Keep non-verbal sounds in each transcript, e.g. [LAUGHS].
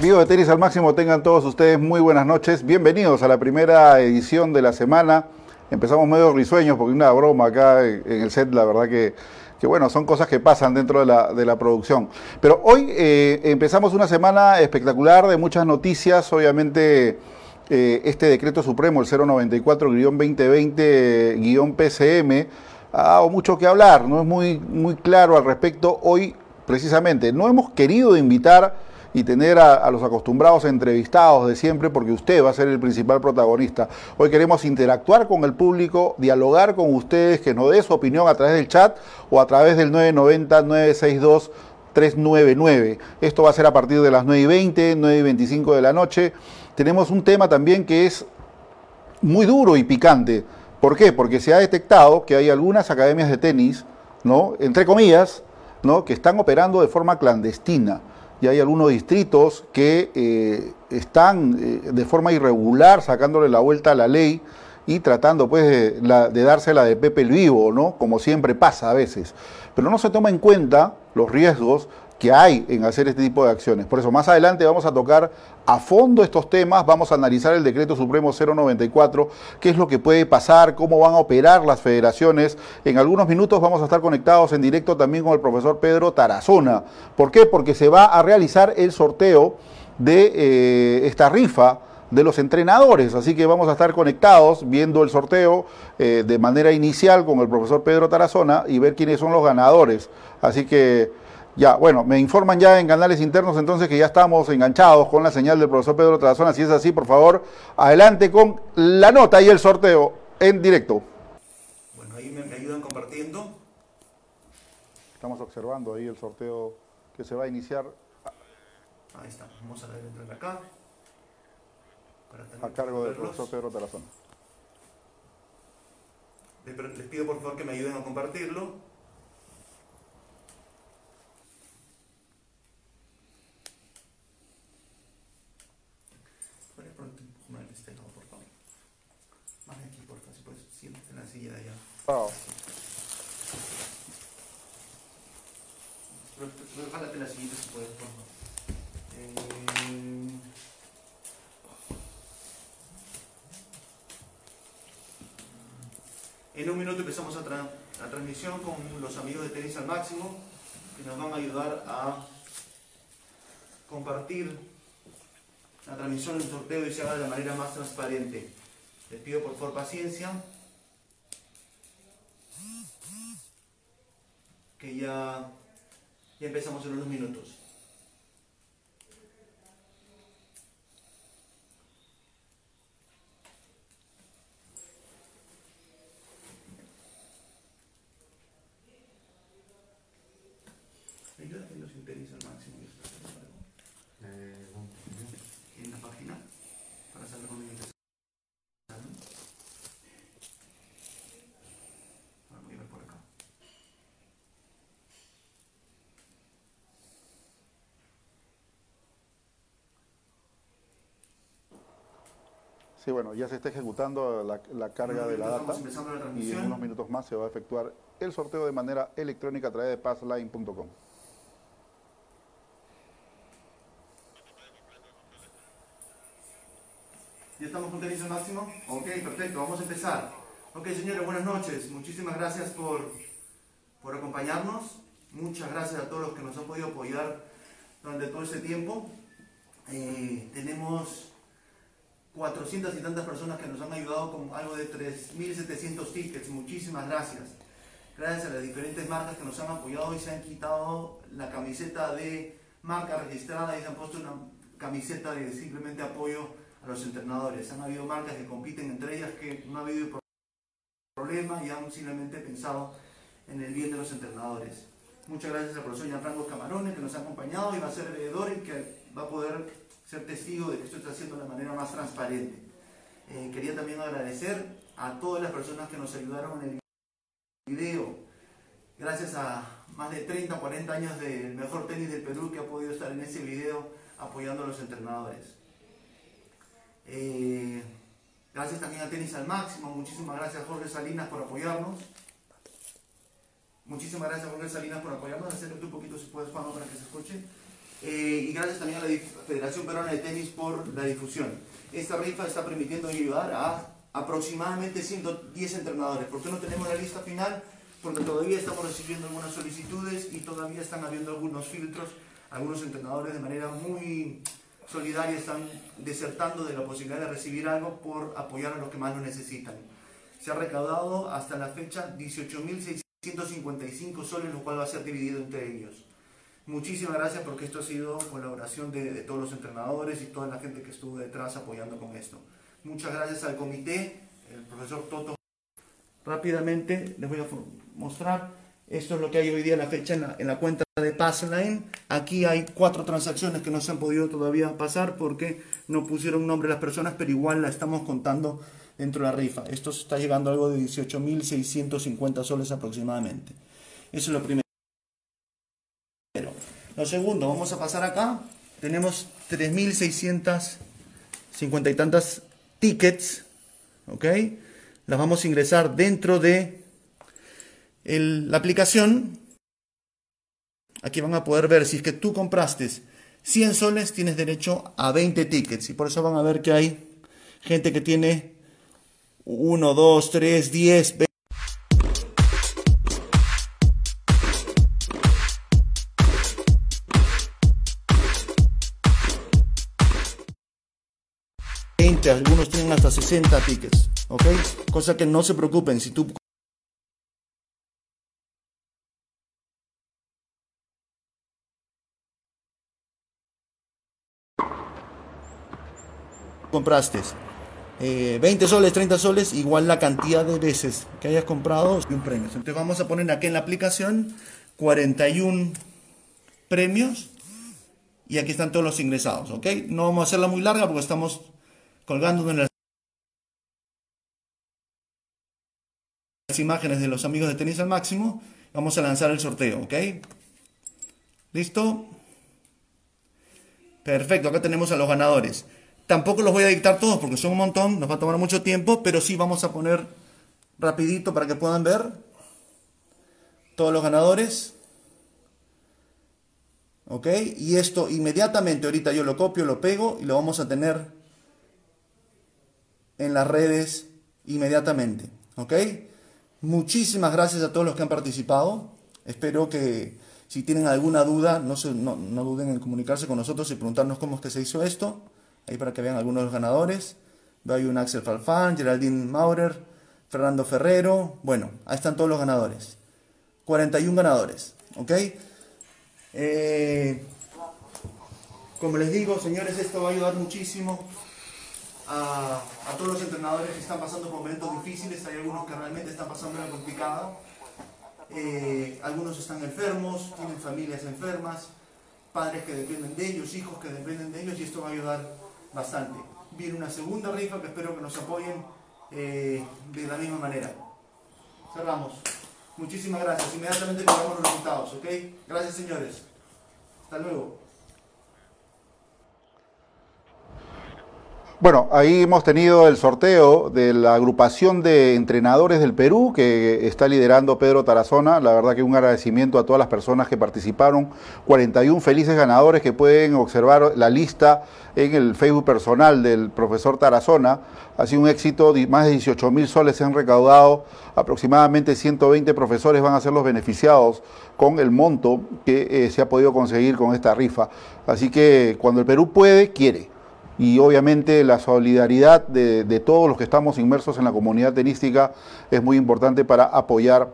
Amigos de Tenis al Máximo, tengan todos ustedes muy buenas noches. Bienvenidos a la primera edición de la semana. Empezamos medio risueños porque una broma acá en el set, la verdad que, que bueno, son cosas que pasan dentro de la, de la producción. Pero hoy eh, empezamos una semana espectacular de muchas noticias, obviamente eh, este decreto supremo, el 094-2020-PCM, ha dado mucho que hablar, no es muy, muy claro al respecto. Hoy, precisamente, no hemos querido invitar y tener a, los acostumbrados entrevistados de siempre, porque usted va a ser el principal protagonista. Hoy queremos interactuar con el público, dialogar con ustedes, que nos dé su opinión a través del chat o a través del 990-962. 399. Esto va a ser a partir de las 9 y 20, 9 y 25 de la noche. Tenemos un tema también que es muy duro y picante. ¿Por qué? Porque se ha detectado que hay algunas academias de tenis, ¿no? Entre comillas, ¿no? Que están operando de forma clandestina y hay algunos distritos que eh, están eh, de forma irregular sacándole la vuelta a la ley y tratando pues de, de dársela de Pepe el Vivo, ¿no? Como siempre pasa a veces. Pero no se toma en cuenta los riesgos que hay en hacer este tipo de acciones. Por eso más adelante vamos a tocar a fondo estos temas, vamos a analizar el decreto supremo 094, qué es lo que puede pasar, cómo van a operar las federaciones. En algunos minutos vamos a estar conectados en directo también con el profesor Pedro Tarazona. ¿Por qué? Porque se va a realizar el sorteo de eh, esta rifa de los entrenadores. Así que vamos a estar conectados viendo el sorteo eh, de manera inicial con el profesor Pedro Tarazona y ver quiénes son los ganadores. Así que ya, bueno, me informan ya en canales internos entonces que ya estamos enganchados con la señal del profesor Pedro Trazona. Si es así, por favor, adelante con la nota y el sorteo en directo. Bueno, ahí me, ayudan compartiendo. Estamos observando ahí el sorteo que se va a iniciar. Ahí está, vamos a ver entrar acá. a cargo del profesor Pedro Tarazona. Les pido por favor que me ayuden a compartirlo. Oh. la siguiente si puedes, por favor. Eh... En un minuto empezamos a la transmisión con los amigos de Tenis al Máximo, que nos van a ayudar a compartir la transmisión del sorteo y se haga de la manera más transparente. Les pido por favor paciencia. que ya empezamos en unos minutos. Sí, bueno, ya se está ejecutando la, carga de la data y en unos minutos más se va a efectuar el sorteo de manera electrónica a través de passline.com. ¿Ya estamos con Tenis máximo? Ok, perfecto, vamos a empezar. Ok, señores, buenas noches. Muchísimas gracias por, por acompañarnos. Muchas gracias a todos los que nos han podido apoyar durante todo este tiempo. Eh, tenemos 400 y tantas personas que nos han ayudado con algo de 3.700 tickets. Muchísimas gracias. Gracias a las diferentes marcas que nos han apoyado y se han quitado la camiseta de marca registrada y se han puesto una camiseta de simplemente apoyo a los entrenadores. Han habido marcas que compiten entre ellas que no ha habido problema y han simplemente pensado en el bien de los entrenadores. Muchas gracias al profesor Gianfranco Camarones que nos ha acompañado y va a ser veedor y que va a poder ser testigo de que esto está haciendo de la manera más transparente. Eh, quería también agradecer a todas las personas que nos ayudaron en el video. Gracias a más de 30, 40 años del mejor tenis del Perú que ha podido estar en ese video apoyando a los entrenadores. Eh, gracias también a Tenis al Máximo. Muchísimas gracias Jorge Salinas por apoyarnos. Muchísimas gracias Jorge Salinas por apoyarnos. Acércate un poquito si puedes, Juan, para que se escuche. Eh, y gracias también a la Federación Peruana de Tenis por la difusión. Esta rifa está permitiendo ayudar a aproximadamente 110 entrenadores. ¿Por qué no tenemos la lista final? Porque todavía estamos recibiendo algunas solicitudes y todavía están habiendo algunos filtros. Algunos entrenadores de manera muy solidaria están desertando de la posibilidad de recibir algo por apoyar a los que más lo necesitan. Se ha recaudado hasta la fecha 18.655 soles, lo cual va a ser dividido entre ellos. Muchísimas gracias porque esto ha sido colaboración de, de, todos los entrenadores y toda la gente que estuvo detrás apoyando con esto. Muchas gracias al comité, el profesor Toto. Rápidamente les voy a mostrar, esto es lo que hay hoy día en la fecha en la, en la cuenta de Passline. Aquí hay cuatro transacciones que no se han podido todavía pasar porque no pusieron nombre a las personas, pero igual la estamos contando dentro de la rifa. Esto está llegando a algo de 18.650 soles aproximadamente. Eso es lo primero. Lo segundo, vamos a pasar acá. Tenemos 3.650 y tantas tickets. ¿Ok? Las vamos a ingresar dentro de el, la aplicación. Aquí van a poder ver si es que tú compraste 100 soles, tienes derecho a 20 tickets. Y por eso van a ver que hay gente que tiene 1, 2, 3, 10, 20. Algunos tienen hasta 60 tickets, ¿ok? Cosa que no se preocupen, si tú compraste eh, 20 soles, 30 soles, igual la cantidad de veces que hayas comprado y un premio. Entonces vamos a poner aquí en la aplicación 41 premios y aquí están todos los ingresados, ¿ok? No vamos a hacerla muy larga porque estamos colgando en las imágenes de los amigos de tenis al máximo. Vamos a lanzar el sorteo, ¿ok? ¿Listo? Perfecto, acá tenemos a los ganadores. Tampoco los voy a dictar todos porque son un montón, nos va a tomar mucho tiempo, pero sí vamos a poner rapidito para que puedan ver todos los ganadores. ¿Ok? Y esto inmediatamente, ahorita yo lo copio, lo pego y lo vamos a tener en las redes inmediatamente. ¿Ok? Muchísimas gracias a todos los que han participado. Espero que si tienen alguna duda, no, no, duden en comunicarse con nosotros y preguntarnos cómo es que se hizo esto. Ahí para que vean algunos de los ganadores. Veo ahí un Axel Falfán, Geraldine Maurer, Fernando Ferrero. Bueno, ahí están todos los ganadores. 41 ganadores. ¿Ok? Eh, como les digo, señores, esto va a ayudar muchísimo a, todos los entrenadores que están pasando por momentos difíciles. Hay algunos que realmente están pasando una complicada. Eh, algunos están enfermos, tienen familias enfermas, padres que dependen de ellos, hijos que dependen de ellos y esto va a ayudar bastante. Viene una segunda rifa que espero que nos apoyen eh, de la misma manera. Cerramos. Muchísimas gracias. Inmediatamente le damos los resultados, ¿ok? Gracias señores. Hasta luego. Bueno, ahí hemos tenido el sorteo de la agrupación de entrenadores del Perú que está liderando Pedro Tarazona. La verdad que un agradecimiento a todas las personas que participaron. 41 felices ganadores que pueden observar la lista en el Facebook personal del profesor Tarazona. Ha sido un éxito, más de 18 mil soles se han recaudado, aproximadamente 120 profesores van a ser los beneficiados con el monto que eh, se ha podido conseguir con esta rifa. Así que cuando el Perú puede, quiere y obviamente la solidaridad de, todos los que estamos inmersos en la comunidad tenística es muy importante para apoyar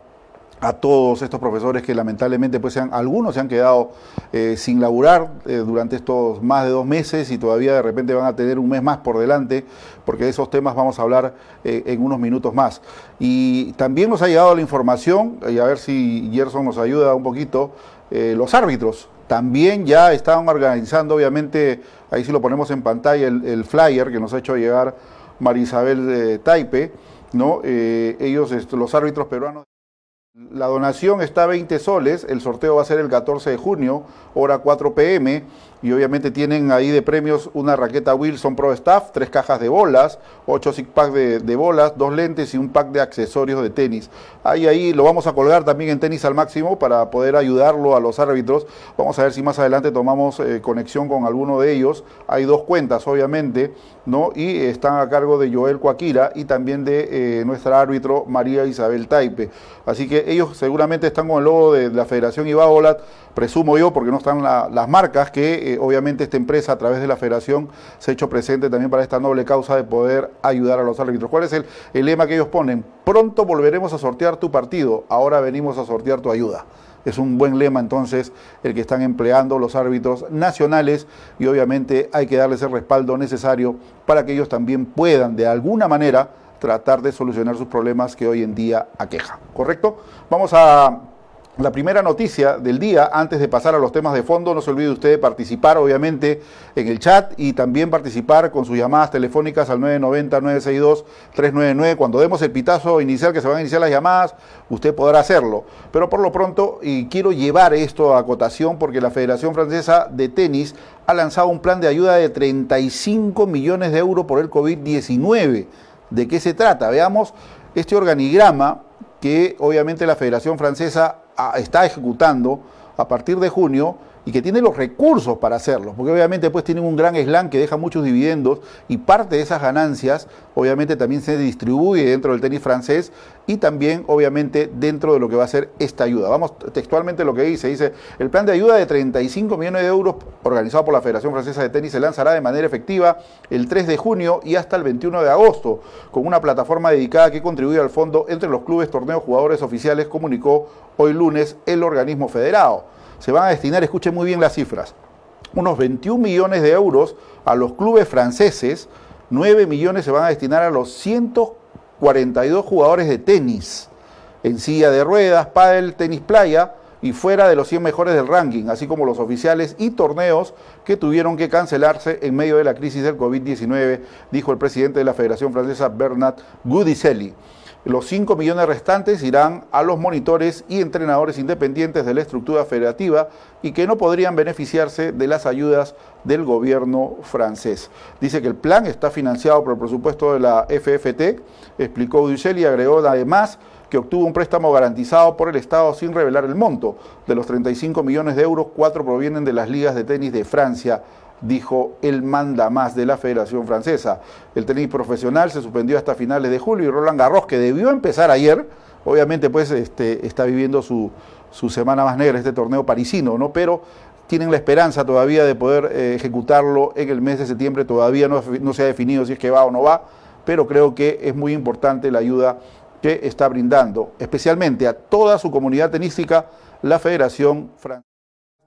a todos estos profesores que lamentablemente pues algunos se han quedado eh, sin laburar eh, durante estos más de dos meses y todavía de repente van a tener un mes más por delante porque de esos temas vamos a hablar eh, en unos minutos más. Y también nos ha llegado la información, y a ver si Gerson nos ayuda un poquito, los árbitros también ya estaban organizando, obviamente, ahí sí lo ponemos en pantalla, el, flyer que nos ha hecho llegar Marisabel eh, Taipe, ¿no? Eh, ellos, los árbitros peruanos. La donación está a 20 soles, el sorteo va a ser el 14 de junio, hora 4 pm, y obviamente tienen ahí de premios una raqueta Wilson Pro Staff, tres cajas de bolas, ocho six pack de, bolas, dos lentes y un pack de accesorios de tenis. Ahí, ahí lo vamos a colgar también en tenis al máximo para poder ayudarlo a los árbitros. Vamos a ver si más adelante tomamos eh, conexión con alguno de ellos. Hay dos cuentas, obviamente, ¿no? Y están a cargo de Joel Coaquira y también de eh, nuestra árbitro María Isabel Taipe. Así que ellos seguramente están con el logo de la Federación Ibaolat, presumo yo, porque no están las marcas que eh, obviamente esta empresa a través de la federación se ha hecho presente también para esta noble causa de poder ayudar a los árbitros. ¿Cuál es el, el lema que ellos ponen? Pronto volveremos a sortear tu partido, ahora venimos a sortear tu ayuda. Es un buen lema entonces el que están empleando los árbitros nacionales y obviamente hay que darles el respaldo necesario para que ellos también puedan de alguna manera tratar de solucionar sus problemas que hoy en día aquejan. ¿Correcto? Vamos a la primera noticia del día, antes de pasar a los temas de fondo, no se olvide usted de participar obviamente en el chat y también participar con sus llamadas telefónicas al 990-962-399. Cuando demos el pitazo inicial que se van a iniciar las llamadas, usted podrá hacerlo. Pero por lo pronto, y quiero llevar esto a acotación porque la Federación Francesa de Tenis ha lanzado un plan de ayuda de 35 millones de euros por el COVID-19. ¿De qué se trata? Veamos este organigrama que obviamente la Federación Francesa está ejecutando a partir de junio y que tiene los recursos para hacerlo, porque obviamente pues tienen un gran slam que deja muchos dividendos y parte de esas ganancias obviamente también se distribuye dentro del tenis francés y también obviamente dentro de lo que va a ser esta ayuda. Vamos textualmente lo que dice, dice, el plan de ayuda de 35 millones de euros organizado por la Federación Francesa de Tenis se lanzará de manera efectiva el 3 de junio y hasta el 21 de agosto, con una plataforma dedicada que contribuye al fondo entre los clubes, torneos, jugadores oficiales, comunicó hoy lunes el organismo federado se van a destinar, escuchen muy bien las cifras, unos 21 millones de euros a los clubes franceses, 9 millones se van a destinar a los 142 jugadores de tenis, en silla de ruedas, pádel, tenis playa y fuera de los 100 mejores del ranking, así como los oficiales y torneos que tuvieron que cancelarse en medio de la crisis del COVID-19, dijo el presidente de la Federación Francesa Bernard Gudicelli. Los 5 millones restantes irán a los monitores y entrenadores independientes de la estructura federativa y que no podrían beneficiarse de las ayudas del gobierno francés. Dice que el plan está financiado por el presupuesto de la FFT, explicó Dussel y agregó además que obtuvo un préstamo garantizado por el Estado sin revelar el monto. De los 35 millones de euros, cuatro provienen de las ligas de tenis de Francia, dijo el manda más de la Federación Francesa. El tenis profesional se suspendió hasta finales de julio y Roland Garros, que debió empezar ayer, obviamente pues este, está viviendo su, semana más negra, este torneo parisino, ¿no? Pero tienen la esperanza todavía de poder eh, ejecutarlo en el mes de septiembre, todavía no, no se ha definido si es que va o no va, pero creo que es muy importante la ayuda que está brindando, especialmente a toda su comunidad tenística, la Federación Francesa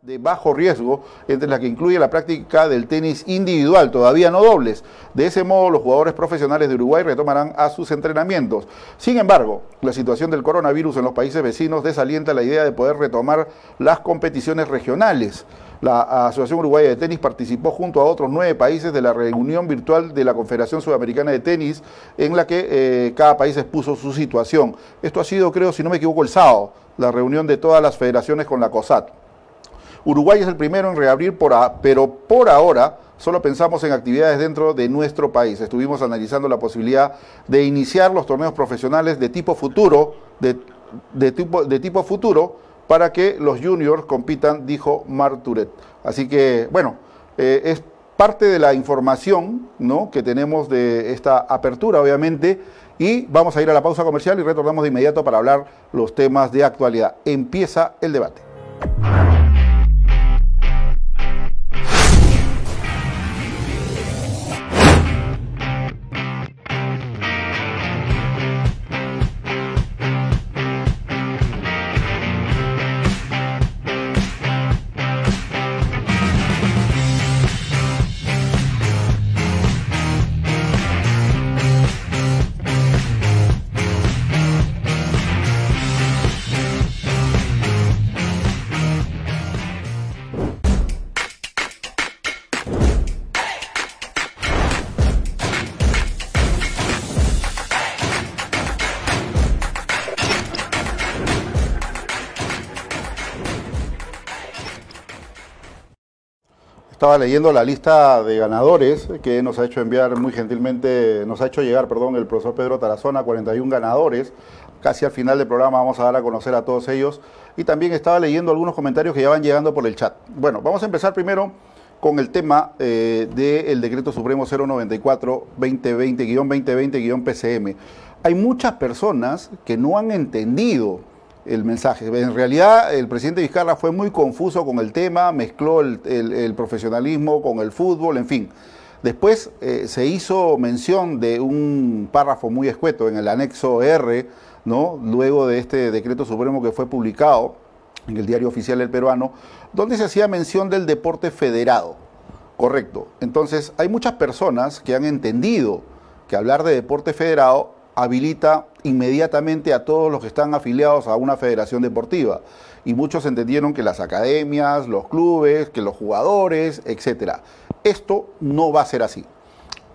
de bajo riesgo, entre la que incluye la práctica del tenis individual, todavía no dobles. De ese modo, los jugadores profesionales de Uruguay retomarán a sus entrenamientos. Sin embargo, la situación del coronavirus en los países vecinos desalienta la idea de poder retomar las competiciones regionales. La Asociación Uruguaya de Tenis participó junto a otros nueve países de la reunión virtual de la Confederación Sudamericana de Tenis, en la que eh, cada país expuso su situación. Esto ha sido, creo, si no me equivoco, el sábado, la reunión de todas las federaciones con la COSAT. Uruguay es el primero en reabrir, por pero por ahora solo pensamos en actividades dentro de nuestro país. Estuvimos analizando la posibilidad de iniciar los torneos profesionales de tipo futuro, de, tipo, de tipo futuro, para que los juniors compitan, dijo Marturet. Así que, bueno, eh, es parte de la información que tenemos de esta apertura, obviamente, y vamos a ir a la pausa comercial y retornamos de inmediato para hablar los temas de actualidad. Empieza el debate. Estaba leyendo la lista de ganadores que nos ha hecho enviar muy gentilmente, nos ha hecho llegar, perdón, el profesor Pedro Tarazona, 41 ganadores. Casi al final del programa vamos a dar a conocer a todos ellos. Y también estaba leyendo algunos comentarios que ya van llegando por el chat. Bueno, vamos a empezar primero con el tema eh, del decreto supremo 094-2020-2020-PCM. Hay muchas personas que no han entendido el mensaje. En realidad, el presidente Vizcarra fue muy confuso con el tema, mezcló el, profesionalismo con el fútbol, en fin. Después eh, se hizo mención de un párrafo muy escueto en el anexo R, ¿no? luego de este decreto supremo que fue publicado en el diario oficial del peruano, donde se hacía mención del deporte federado. Correcto. Entonces, hay muchas personas que han entendido que hablar de deporte federado habilita inmediatamente a todos los que están afiliados a una federación deportiva. Y muchos entendieron que las academias, los clubes, que los jugadores, etc. Esto no va a ser así.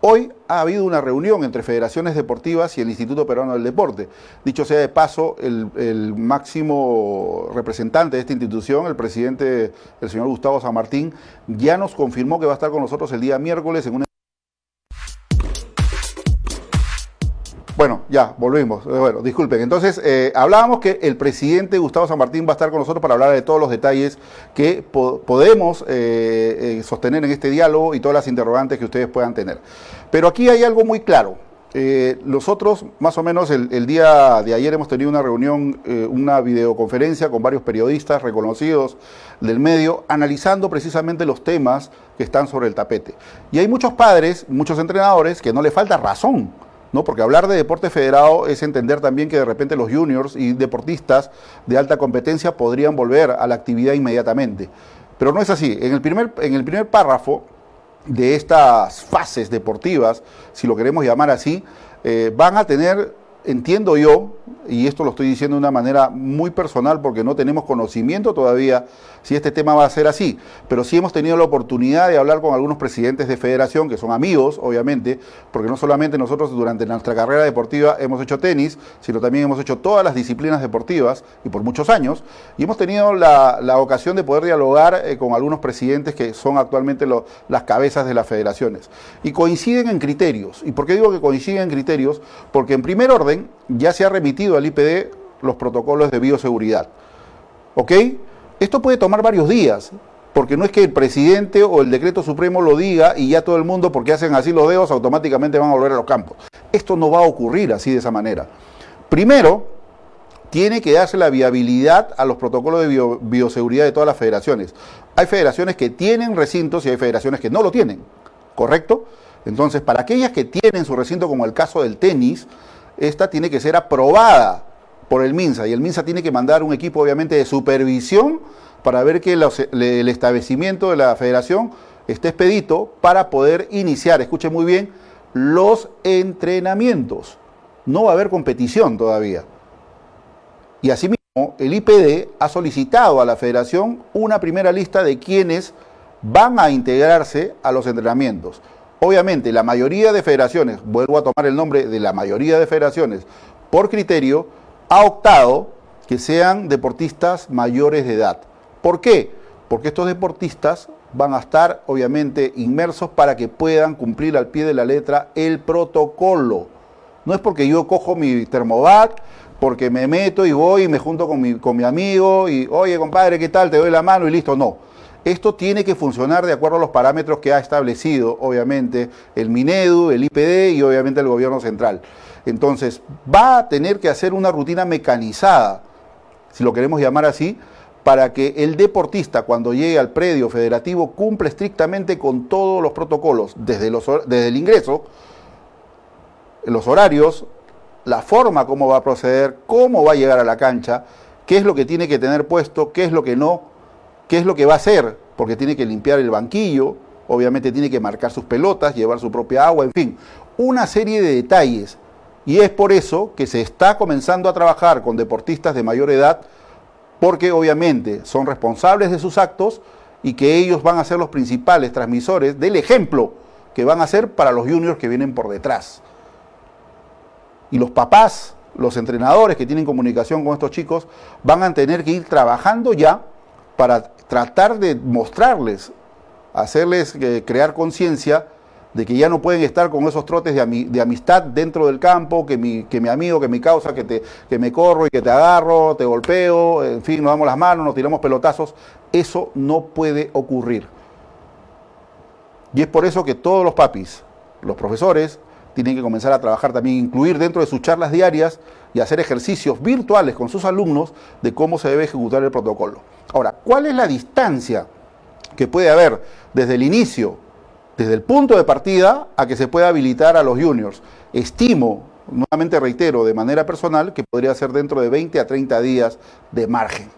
Hoy ha habido una reunión entre federaciones deportivas y el Instituto Peruano del Deporte. Dicho sea de paso, el, el, máximo representante de esta institución, el presidente, el señor Gustavo San Martín, ya nos confirmó que va a estar con nosotros el día miércoles en una Bueno, ya, volvimos. Eh, bueno, disculpen. Entonces, eh, hablábamos que el presidente Gustavo San Martín va a estar con nosotros para hablar de todos los detalles que podemos eh, sostener en este diálogo y todas las interrogantes que ustedes puedan tener. Pero aquí hay algo muy claro. nosotros, más o menos el, día de ayer, hemos tenido una reunión, una videoconferencia con varios periodistas reconocidos del medio, analizando precisamente los temas que están sobre el tapete. Y hay muchos padres, muchos entrenadores, que no le falta razón ¿no? Porque hablar de deporte federado es entender también que de repente los juniors y deportistas de alta competencia podrían volver a la actividad inmediatamente. Pero no es así. En el primer, en el primer párrafo de estas fases deportivas, si lo queremos llamar así, eh, van a tener, entiendo yo, y esto lo estoy diciendo de una manera muy personal porque no tenemos conocimiento todavía si este tema va a ser así, pero sí hemos tenido la oportunidad de hablar con algunos presidentes de federación que son amigos, obviamente, porque no solamente nosotros durante nuestra carrera deportiva hemos hecho tenis, sino también hemos hecho todas las disciplinas deportivas y por muchos años, y hemos tenido la, ocasión de poder dialogar eh, con algunos presidentes que son actualmente las cabezas de las federaciones. Y coinciden en criterios. ¿Y por qué digo que coinciden en criterios? Porque en primer orden ya se ha remitido al IPD los protocolos de bioseguridad. ¿Ok? Esto puede tomar varios días, porque no es que el presidente o el decreto supremo lo diga y ya todo el mundo, porque hacen así los dedos, automáticamente van a volver a los campos. Esto no va a ocurrir así de esa manera. Primero, tiene que darse la viabilidad a los protocolos de bioseguridad de todas las federaciones. Hay federaciones que tienen recintos y hay federaciones que no lo tienen, ¿correcto? Entonces, para aquellas que tienen su recinto, como el caso del tenis, esta tiene que ser aprobada por el MINSA y el MINSA tiene que mandar un equipo obviamente de supervisión para ver que el establecimiento de la federación esté expedito para poder iniciar, escuche muy bien, los entrenamientos. No va a haber competición todavía. Y asimismo, el IPD ha solicitado a la federación una primera lista de quienes van a integrarse a los entrenamientos. Obviamente, la mayoría de federaciones, vuelvo a tomar el nombre de la mayoría de federaciones, por criterio, ha optado que sean deportistas mayores de edad. ¿Por qué? Porque estos deportistas van a estar obviamente inmersos para que puedan cumplir al pie de la letra el protocolo. No es porque yo cojo mi termovac, porque me meto y voy y me junto con mi, con mi amigo y, oye compadre, ¿qué tal? Te doy la mano y listo. No. Esto tiene que funcionar de acuerdo a los parámetros que ha establecido, obviamente, el Minedu, el IPD y obviamente el gobierno central. Entonces, va a tener que hacer una rutina mecanizada, si lo queremos llamar así, para que el deportista cuando llegue al predio federativo cumpla estrictamente con todos los protocolos, desde, el ingreso, los horarios, la forma como va a proceder, cómo va a llegar a la cancha, qué es lo que tiene que tener puesto, qué es lo que no, qué es lo que va a hacer, porque tiene que limpiar el banquillo, obviamente tiene que marcar sus pelotas, llevar su propia agua, en fin, una serie de detalles. Y es por eso que se está comenzando a trabajar con deportistas de mayor edad, porque obviamente son responsables de sus actos y que ellos van a ser los principales transmisores del ejemplo que van a ser para los juniors que vienen por detrás. Y los papás, los entrenadores que tienen comunicación con estos chicos, van a tener que ir trabajando ya para tratar de mostrarles hacerles eh, crear conciencia de que ya no pueden estar con esos trotes de, amistad dentro del campo, que mi, que mi amigo, que mi causa, que, te, que me corro y que te agarro, te golpeo, en fin, nos damos las manos, nos tiramos pelotazos. Eso no puede ocurrir. Y es por eso que todos los papis, los profesores, tienen que comenzar a trabajar también, incluir dentro de sus charlas diarias y hacer ejercicios virtuales con sus alumnos de cómo se debe ejecutar el protocolo. Ahora, ¿cuál es la distancia que puede haber desde el inicio desde el punto de partida a que se pueda habilitar a los juniors. Estimo, nuevamente reitero, de manera personal, que podría ser dentro de 20 a 30 días de margen.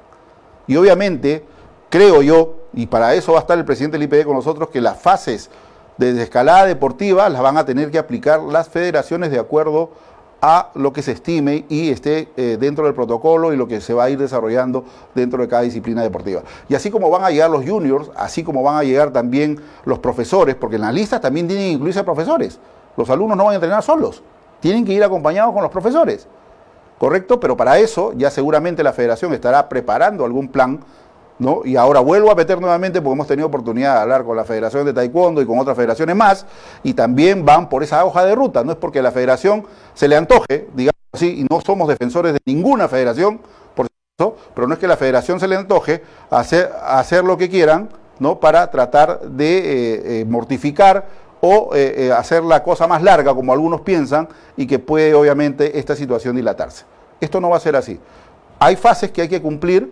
Y obviamente, creo yo, y para eso va a estar el presidente del IPD con nosotros, que las fases de desescalada deportiva las van a tener que aplicar las federaciones de acuerdo a lo que se estime y esté eh, dentro del protocolo y lo que se va a ir desarrollando dentro de cada disciplina deportiva. Y así como van a llegar los juniors, así como van a llegar también los profesores, porque en las listas también tienen que incluirse profesores. Los alumnos no van a entrenar solos, tienen que ir acompañados con los profesores. ¿Correcto? Pero para eso ya seguramente la federación estará preparando algún plan ¿no? Y ahora vuelvo a meter nuevamente porque hemos tenido oportunidad de hablar con la Federación de Taekwondo y con otras federaciones más, y también van por esa hoja de ruta. No es porque la federación se le antoje, digamos así, y no somos defensores de ninguna federación, por eso, pero no es que la federación se le antoje hacer, hacer lo que quieran, ¿no? Para tratar de eh, eh, mortificar o eh, hacer la cosa más larga, como algunos piensan, y que puede obviamente esta situación dilatarse. Esto no va a ser así. Hay fases que hay que cumplir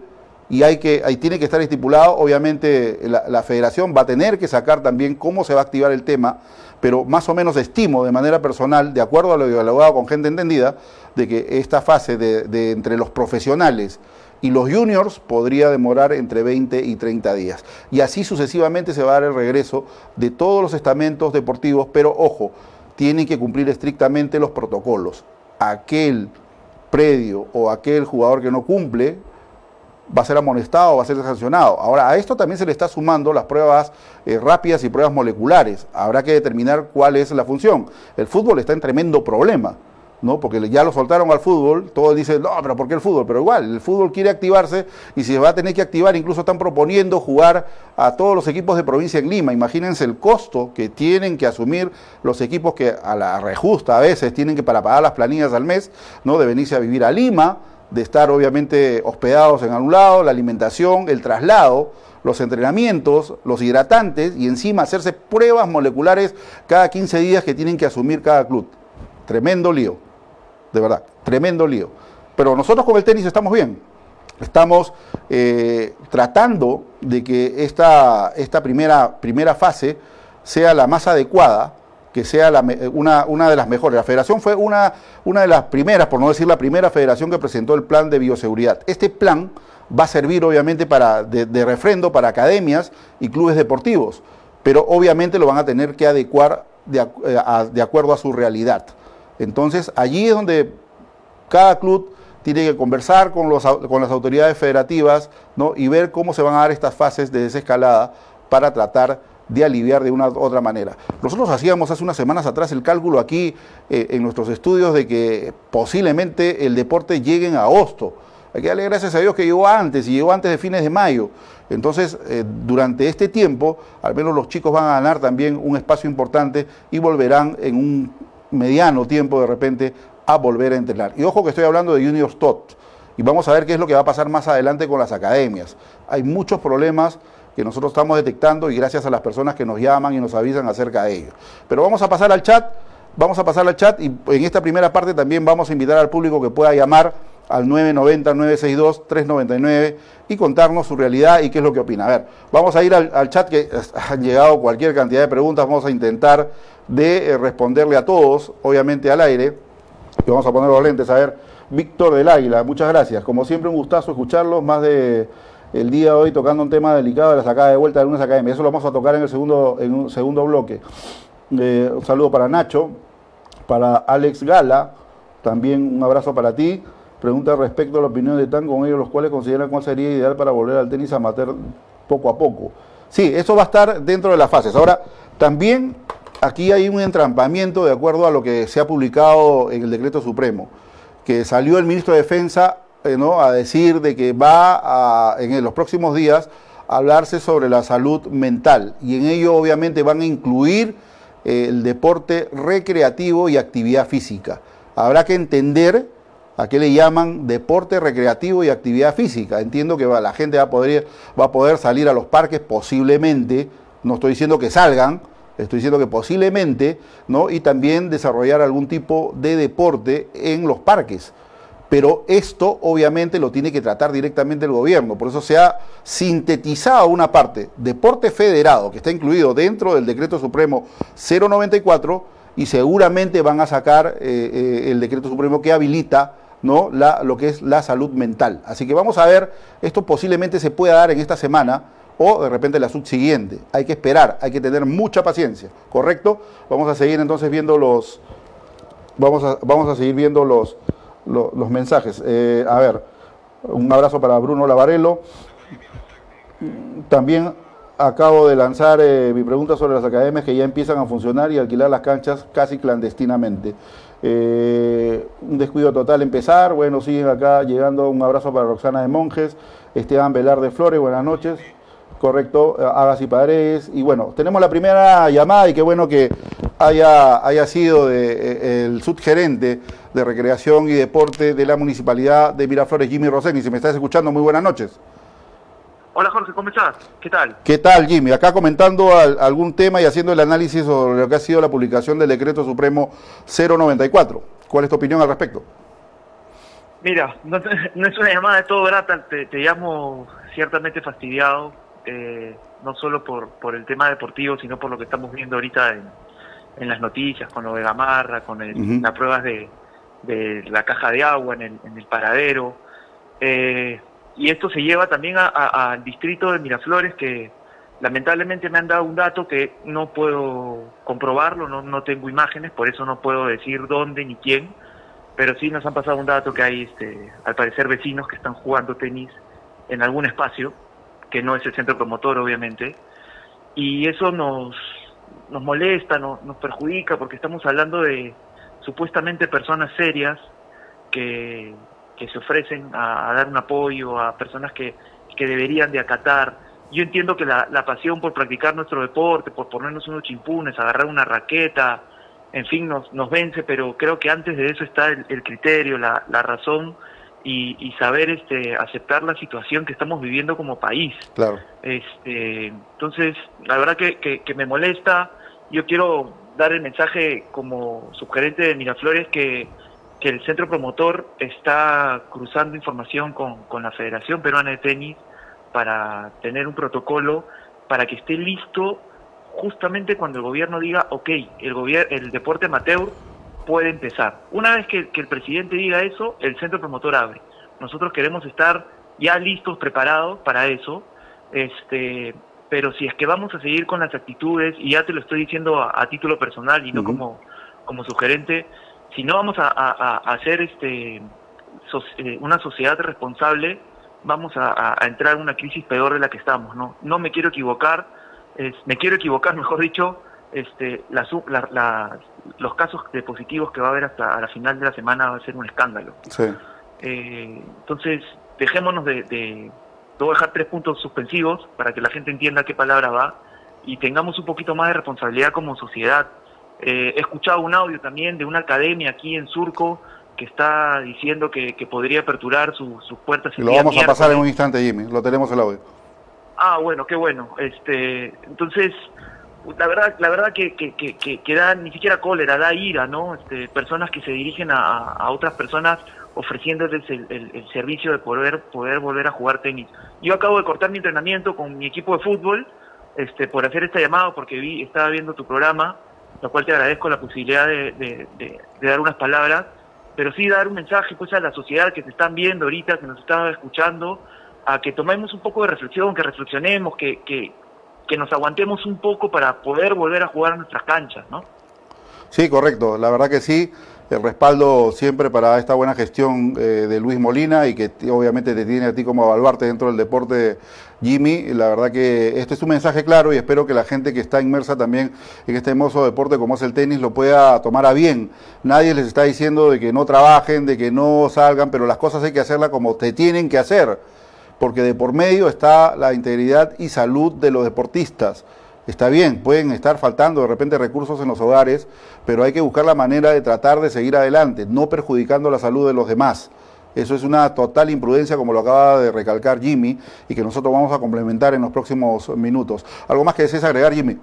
y hay que, ahí tiene que estar estipulado, obviamente la, federación va a tener que sacar también cómo se va a activar el tema, pero más o menos estimo de manera personal, de acuerdo a lo dialogado con gente entendida, de que esta fase de, entre los profesionales y los juniors podría demorar entre 20 y 30 días. Y así sucesivamente se va a dar el regreso de todos los estamentos deportivos, pero ojo, tienen que cumplir estrictamente los protocolos. Aquel predio o aquel jugador que no cumple va a ser amonestado, va a ser sancionado. Ahora, a esto también se le está sumando las pruebas eh, rápidas y pruebas moleculares. Habrá que determinar cuál es la función. El fútbol está en tremendo problema. ¿no? Porque ya lo soltaron al fútbol, todos dicen, no, pero ¿por qué el fútbol? Pero igual, el fútbol quiere activarse y si se va a tener que activar, incluso están proponiendo jugar a todos los equipos de provincia en Lima. Imagínense el costo que tienen que asumir los equipos que a la rejusta a veces tienen que para pagar las planillas al mes, ¿no? De venirse a vivir a Lima de estar obviamente hospedados en algún lado, la alimentación, el traslado, los entrenamientos, los hidratantes y encima hacerse pruebas moleculares cada 15 días que tienen que asumir cada club. Tremendo lío, de verdad, tremendo lío. Pero nosotros con el tenis estamos bien. Estamos eh, tratando de que esta, esta primera, primera fase sea la más adecuada que sea una, una, de las mejores. La federación fue una, una de las primeras, por no decir la primera federación que presentó el plan de bioseguridad. Este plan va a servir obviamente para, de, refrendo para academias y clubes deportivos, pero obviamente lo van a tener que adecuar de, eh, de acuerdo a su realidad. Entonces allí es donde cada club tiene que conversar con, los, con las autoridades federativas ¿no? y ver cómo se van a dar estas fases de desescalada para tratar de aliviar de una u otra manera. Nosotros hacíamos hace unas semanas atrás el cálculo aquí eh, en nuestros estudios de que posiblemente el deporte llegue en agosto. Hay que darle gracias a Dios que llegó antes y llegó antes de fines de mayo. Entonces, eh, durante este tiempo, al menos los chicos van a ganar también un espacio importante y volverán en un mediano tiempo de repente a volver a entrenar. Y ojo que estoy hablando de Junior TOT. Y vamos a ver qué es lo que va a pasar más adelante con las academias. Hay muchos problemas que nosotros estamos detectando y gracias a las personas que nos llaman y nos avisan acerca de ello. Pero vamos a pasar al chat, vamos a pasar al chat y en esta primera parte también vamos a invitar al público que pueda llamar al 990-962-399 y contarnos su realidad y qué es lo que opina. A ver, vamos a ir al, chat que han llegado cualquier cantidad de preguntas, vamos a intentar de eh, responderle a todos, obviamente al aire. Y vamos a poner los lentes, a ver, Víctor del Águila, muchas gracias. Como siempre un gustazo escucharlos, más de el día de hoy tocando un tema delicado de la sacada de vuelta de algunas academias. Eso lo vamos a tocar en el segundo, en un segundo bloque. Eh, un saludo para Nacho, para Alex Gala, también un abrazo para ti. Pregunta respecto a la opinión de Tan con ellos, los cuales consideran cuál sería ideal para volver al tenis amateur poco a poco. Sí, eso va a estar dentro de las fases. Ahora, también aquí hay un entrampamiento de acuerdo a lo que se ha publicado en el decreto supremo, que salió el ministro de Defensa a decir de que va a, en los próximos días hablarse sobre la salud mental y en ello obviamente van a incluir eh, el deporte recreativo y actividad física. Habrá que entender a qué le llaman deporte recreativo y actividad física. Entiendo que la gente va a, poder, va a poder salir a los parques posiblemente, no estoy diciendo que salgan, estoy diciendo que posiblemente, ¿no? Y también desarrollar algún tipo de deporte en los parques pero esto obviamente lo tiene que tratar directamente el gobierno. Por eso se ha sintetizado una parte, deporte federado, que está incluido dentro del decreto supremo 094 y seguramente van a sacar eh, eh, el decreto supremo que habilita ¿no? La, lo que es la salud mental. Así que vamos a ver, esto posiblemente se pueda dar en esta semana o de repente la subsiguiente. Hay que esperar, hay que tener mucha paciencia, ¿correcto? Vamos a seguir entonces viendo los, vamos a, vamos a seguir viendo los, los mensajes. Eh, a ver, un abrazo para Bruno Lavarello. También acabo de lanzar eh, mi pregunta sobre las academias que ya empiezan a funcionar y alquilar las canchas casi clandestinamente. Eh, un descuido total empezar. Bueno, siguen acá llegando. Un abrazo para Roxana de Monjes, Esteban Velar de Flores, buenas noches. Correcto, Hagas y Paredes. Y bueno, tenemos la primera llamada y qué bueno que haya, haya sido de, el subgerente de Recreación y Deporte de la Municipalidad de Miraflores, Jimmy Roseni. Si me estás escuchando, muy buenas noches. Hola Jorge, ¿cómo estás? ¿Qué tal? ¿Qué tal Jimmy? Acá comentando algún tema y haciendo el análisis sobre lo que ha sido la publicación del Decreto Supremo 094. ¿Cuál es tu opinión al respecto? Mira, no, [LAUGHS] es una llamada de todo grata, te, llamo ciertamente fastidiado, eh, no solo por, por el tema deportivo, sino por lo que estamos viendo ahorita en, en las noticias, con lo de Gamarra, con las pruebas de, de la caja de agua en el, en el paradero. Eh, y esto se lleva también al distrito de Miraflores, que lamentablemente me han dado un dato que no puedo comprobarlo, no, no tengo imágenes, por eso no puedo decir dónde ni quién, pero sí nos han pasado un dato que hay, este, al parecer, vecinos que están jugando tenis en algún espacio, que no es el centro promotor, obviamente, y eso nos, nos molesta, nos perjudica, porque estamos hablando de supuestamente personas serias que, que se ofrecen a, dar un apoyo a personas que, que deberían de acatar. Yo entiendo que la, la, pasión por practicar nuestro deporte, por ponernos unos chimpunes, agarrar una raqueta, en fin, nos, nos vence, pero creo que antes de eso está el, criterio, la, la razón y, y, saber este, aceptar la situación que estamos viviendo como país. Claro. Este, entonces, la verdad que, que, que me molesta. Yo quiero dar el mensaje como subgerente de Miraflores que, que el centro promotor está cruzando información con, con la Federación Peruana de Tenis para tener un protocolo para que esté listo justamente cuando el gobierno diga, ok, el, gobierno, el deporte amateur puede empezar. Una vez que, que, el presidente diga eso, el centro promotor abre. Nosotros queremos estar ya listos, preparados para eso. Este, pero si es que vamos a seguir con las actitudes, y ya te lo estoy diciendo a, título personal y no como, como sugerente, si no vamos a, hacer este, eh, una sociedad responsable, vamos a, entrar en una crisis peor de la que estamos. No, no me quiero equivocar, me quiero equivocar, [LAUGHS] mejor dicho, este, la, los casos de positivos que va a haber hasta la final de la semana va a ser un escándalo. Eh, entonces, dejémonos de te voy a dejar tres puntos suspensivos para que la gente entienda qué palabra va y tengamos un poquito más de responsabilidad como sociedad. Eh, he escuchado un audio también de una academia aquí en Surco que está diciendo que, podría aperturar sus puertas. Y lo vamos a pasar en un instante, Jimmy. Lo tenemos el audio. Ah, bueno, qué bueno. Este, entonces, la verdad, la verdad que, que, que, da ni siquiera cólera, da ira, ¿no? Este, personas que se dirigen a, a otras personas ofreciéndoles el, servicio de poder, poder volver a jugar tenis. Yo acabo de cortar mi entrenamiento con mi equipo de fútbol este, por hacer esta llamada porque vi, estaba viendo tu programa, lo cual te agradezco la posibilidad de, de, dar unas palabras, pero sí dar un mensaje pues a la sociedad que te están viendo ahorita, que nos está escuchando, a que tomemos un poco de reflexión, que reflexionemos, que, que nos aguantemos un poco para poder volver a jugar a nuestras canchas, ¿no? Sí, correcto, la verdad que sí el respaldo siempre para esta buena gestión eh, de Luis Molina y que obviamente te tiene a ti como baluarte dentro del deporte, Jimmy. La verdad que este es un mensaje claro y espero que la gente que está inmersa también en este hermoso deporte como es el tenis lo pueda tomar a bien. Nadie les está diciendo de que no trabajen, de que no salgan, pero las cosas hay que hacerlas como te tienen que hacer porque de por medio está la integridad y salud de los deportistas. Está bien, pueden estar faltando de repente recursos en los hogares, pero hay que buscar la manera de tratar de seguir adelante, no perjudicando la salud de los demás. Eso es una total imprudencia, como lo acaba de recalcar Jimmy, y que nosotros vamos a complementar en los próximos minutos. ¿Algo más que desees agregar, Jimmy?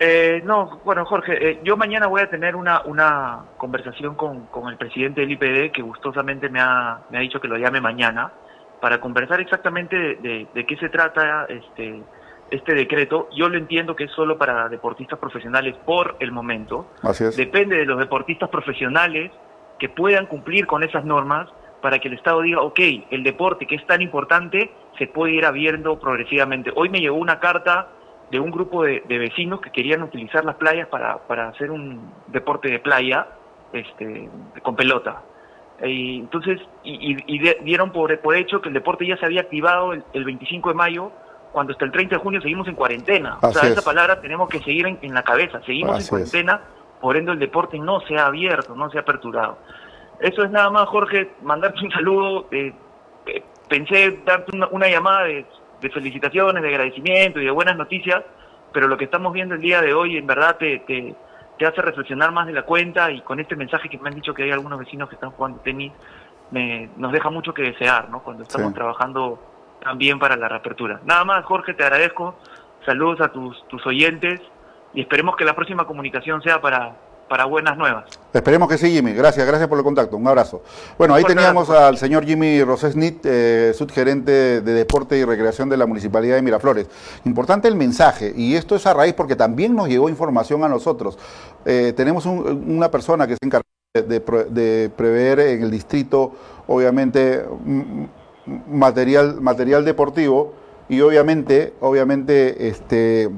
Eh, no, bueno, Jorge, eh, yo mañana voy a tener una, una conversación con, con, el presidente del IPD, que gustosamente me ha, me ha dicho que lo llame mañana, para conversar exactamente de, de, qué se trata este, este decreto. Yo lo entiendo que es solo para deportistas profesionales por el momento. Así es. Depende de los deportistas profesionales que puedan cumplir con esas normas para que el Estado diga, ok, el deporte que es tan importante se puede ir abriendo progresivamente. Hoy me llegó una carta de un grupo de, vecinos que querían utilizar las playas para, para hacer un deporte de playa este, con pelota. Y entonces, y, dieron por, por, hecho que el deporte ya se había activado el, 25 de mayo, cuando hasta el 30 de junio seguimos en cuarentena. o sea, esa palabra tenemos que seguir en, la cabeza. Seguimos en cuarentena, por ende el deporte no se ha abierto, no se ha aperturado. Eso es nada más, Jorge, mandarte un saludo. Eh, eh, pensé darte una, una llamada de de felicitaciones, de agradecimiento y de buenas noticias, pero lo que estamos viendo el día de hoy en verdad te, te, hace reflexionar más de la cuenta y con este mensaje que me han dicho que hay algunos vecinos que están jugando tenis, me, nos deja mucho que desear, ¿no? Cuando estamos trabajando también para la reapertura. Nada más, Jorge, te agradezco. Saludos a tus, tus oyentes y esperemos que la próxima comunicación sea para, para buenas nuevas. Esperemos que sí, Jimmy. Gracias, gracias por el contacto. Un abrazo. Bueno, ahí teníamos al señor Jimmy Rosesnit, eh, subgerente de Deporte y Recreación de la Municipalidad de Miraflores. Importante el mensaje, y esto es a raíz porque también nos llegó información a nosotros. Eh, tenemos una persona que se encarga de, prever en el distrito, obviamente, material, material deportivo y obviamente, obviamente, este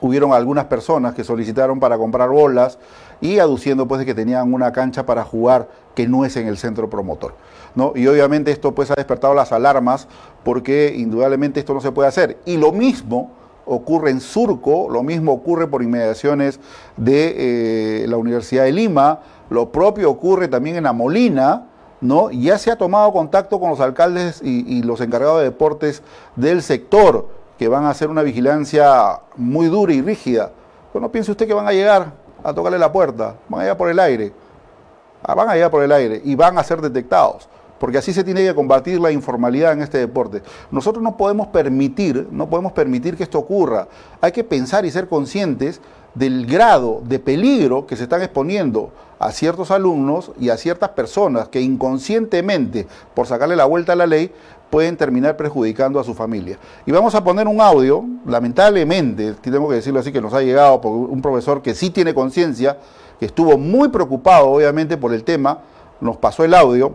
hubieron algunas personas que solicitaron para comprar bolas y aduciendo pues que tenían una cancha para jugar que no es en el centro promotor. ¿no? Y obviamente esto pues ha despertado las alarmas porque indudablemente esto no se puede hacer. Y lo mismo ocurre en Surco, lo mismo ocurre por inmediaciones de eh, la Universidad de Lima, lo propio ocurre también en La Molina, ¿no? Ya se ha tomado contacto con los alcaldes y, y los encargados de deportes del sector que van a hacer una vigilancia muy dura y rígida. Pues no piense usted que van a llegar a tocarle la puerta, van a llegar por el aire. Ah, van a llegar por el aire y van a ser detectados, porque así se tiene que combatir la informalidad en este deporte. Nosotros no podemos permitir, no podemos permitir que esto ocurra. Hay que pensar y ser conscientes del grado de peligro que se están exponiendo a ciertos alumnos y a ciertas personas que inconscientemente, por sacarle la vuelta a la ley, pueden terminar perjudicando a su familia. Y vamos a poner un audio, lamentablemente, tengo que decirlo así, que nos ha llegado por un profesor que sí tiene conciencia, que estuvo muy preocupado obviamente por el tema, nos pasó el audio,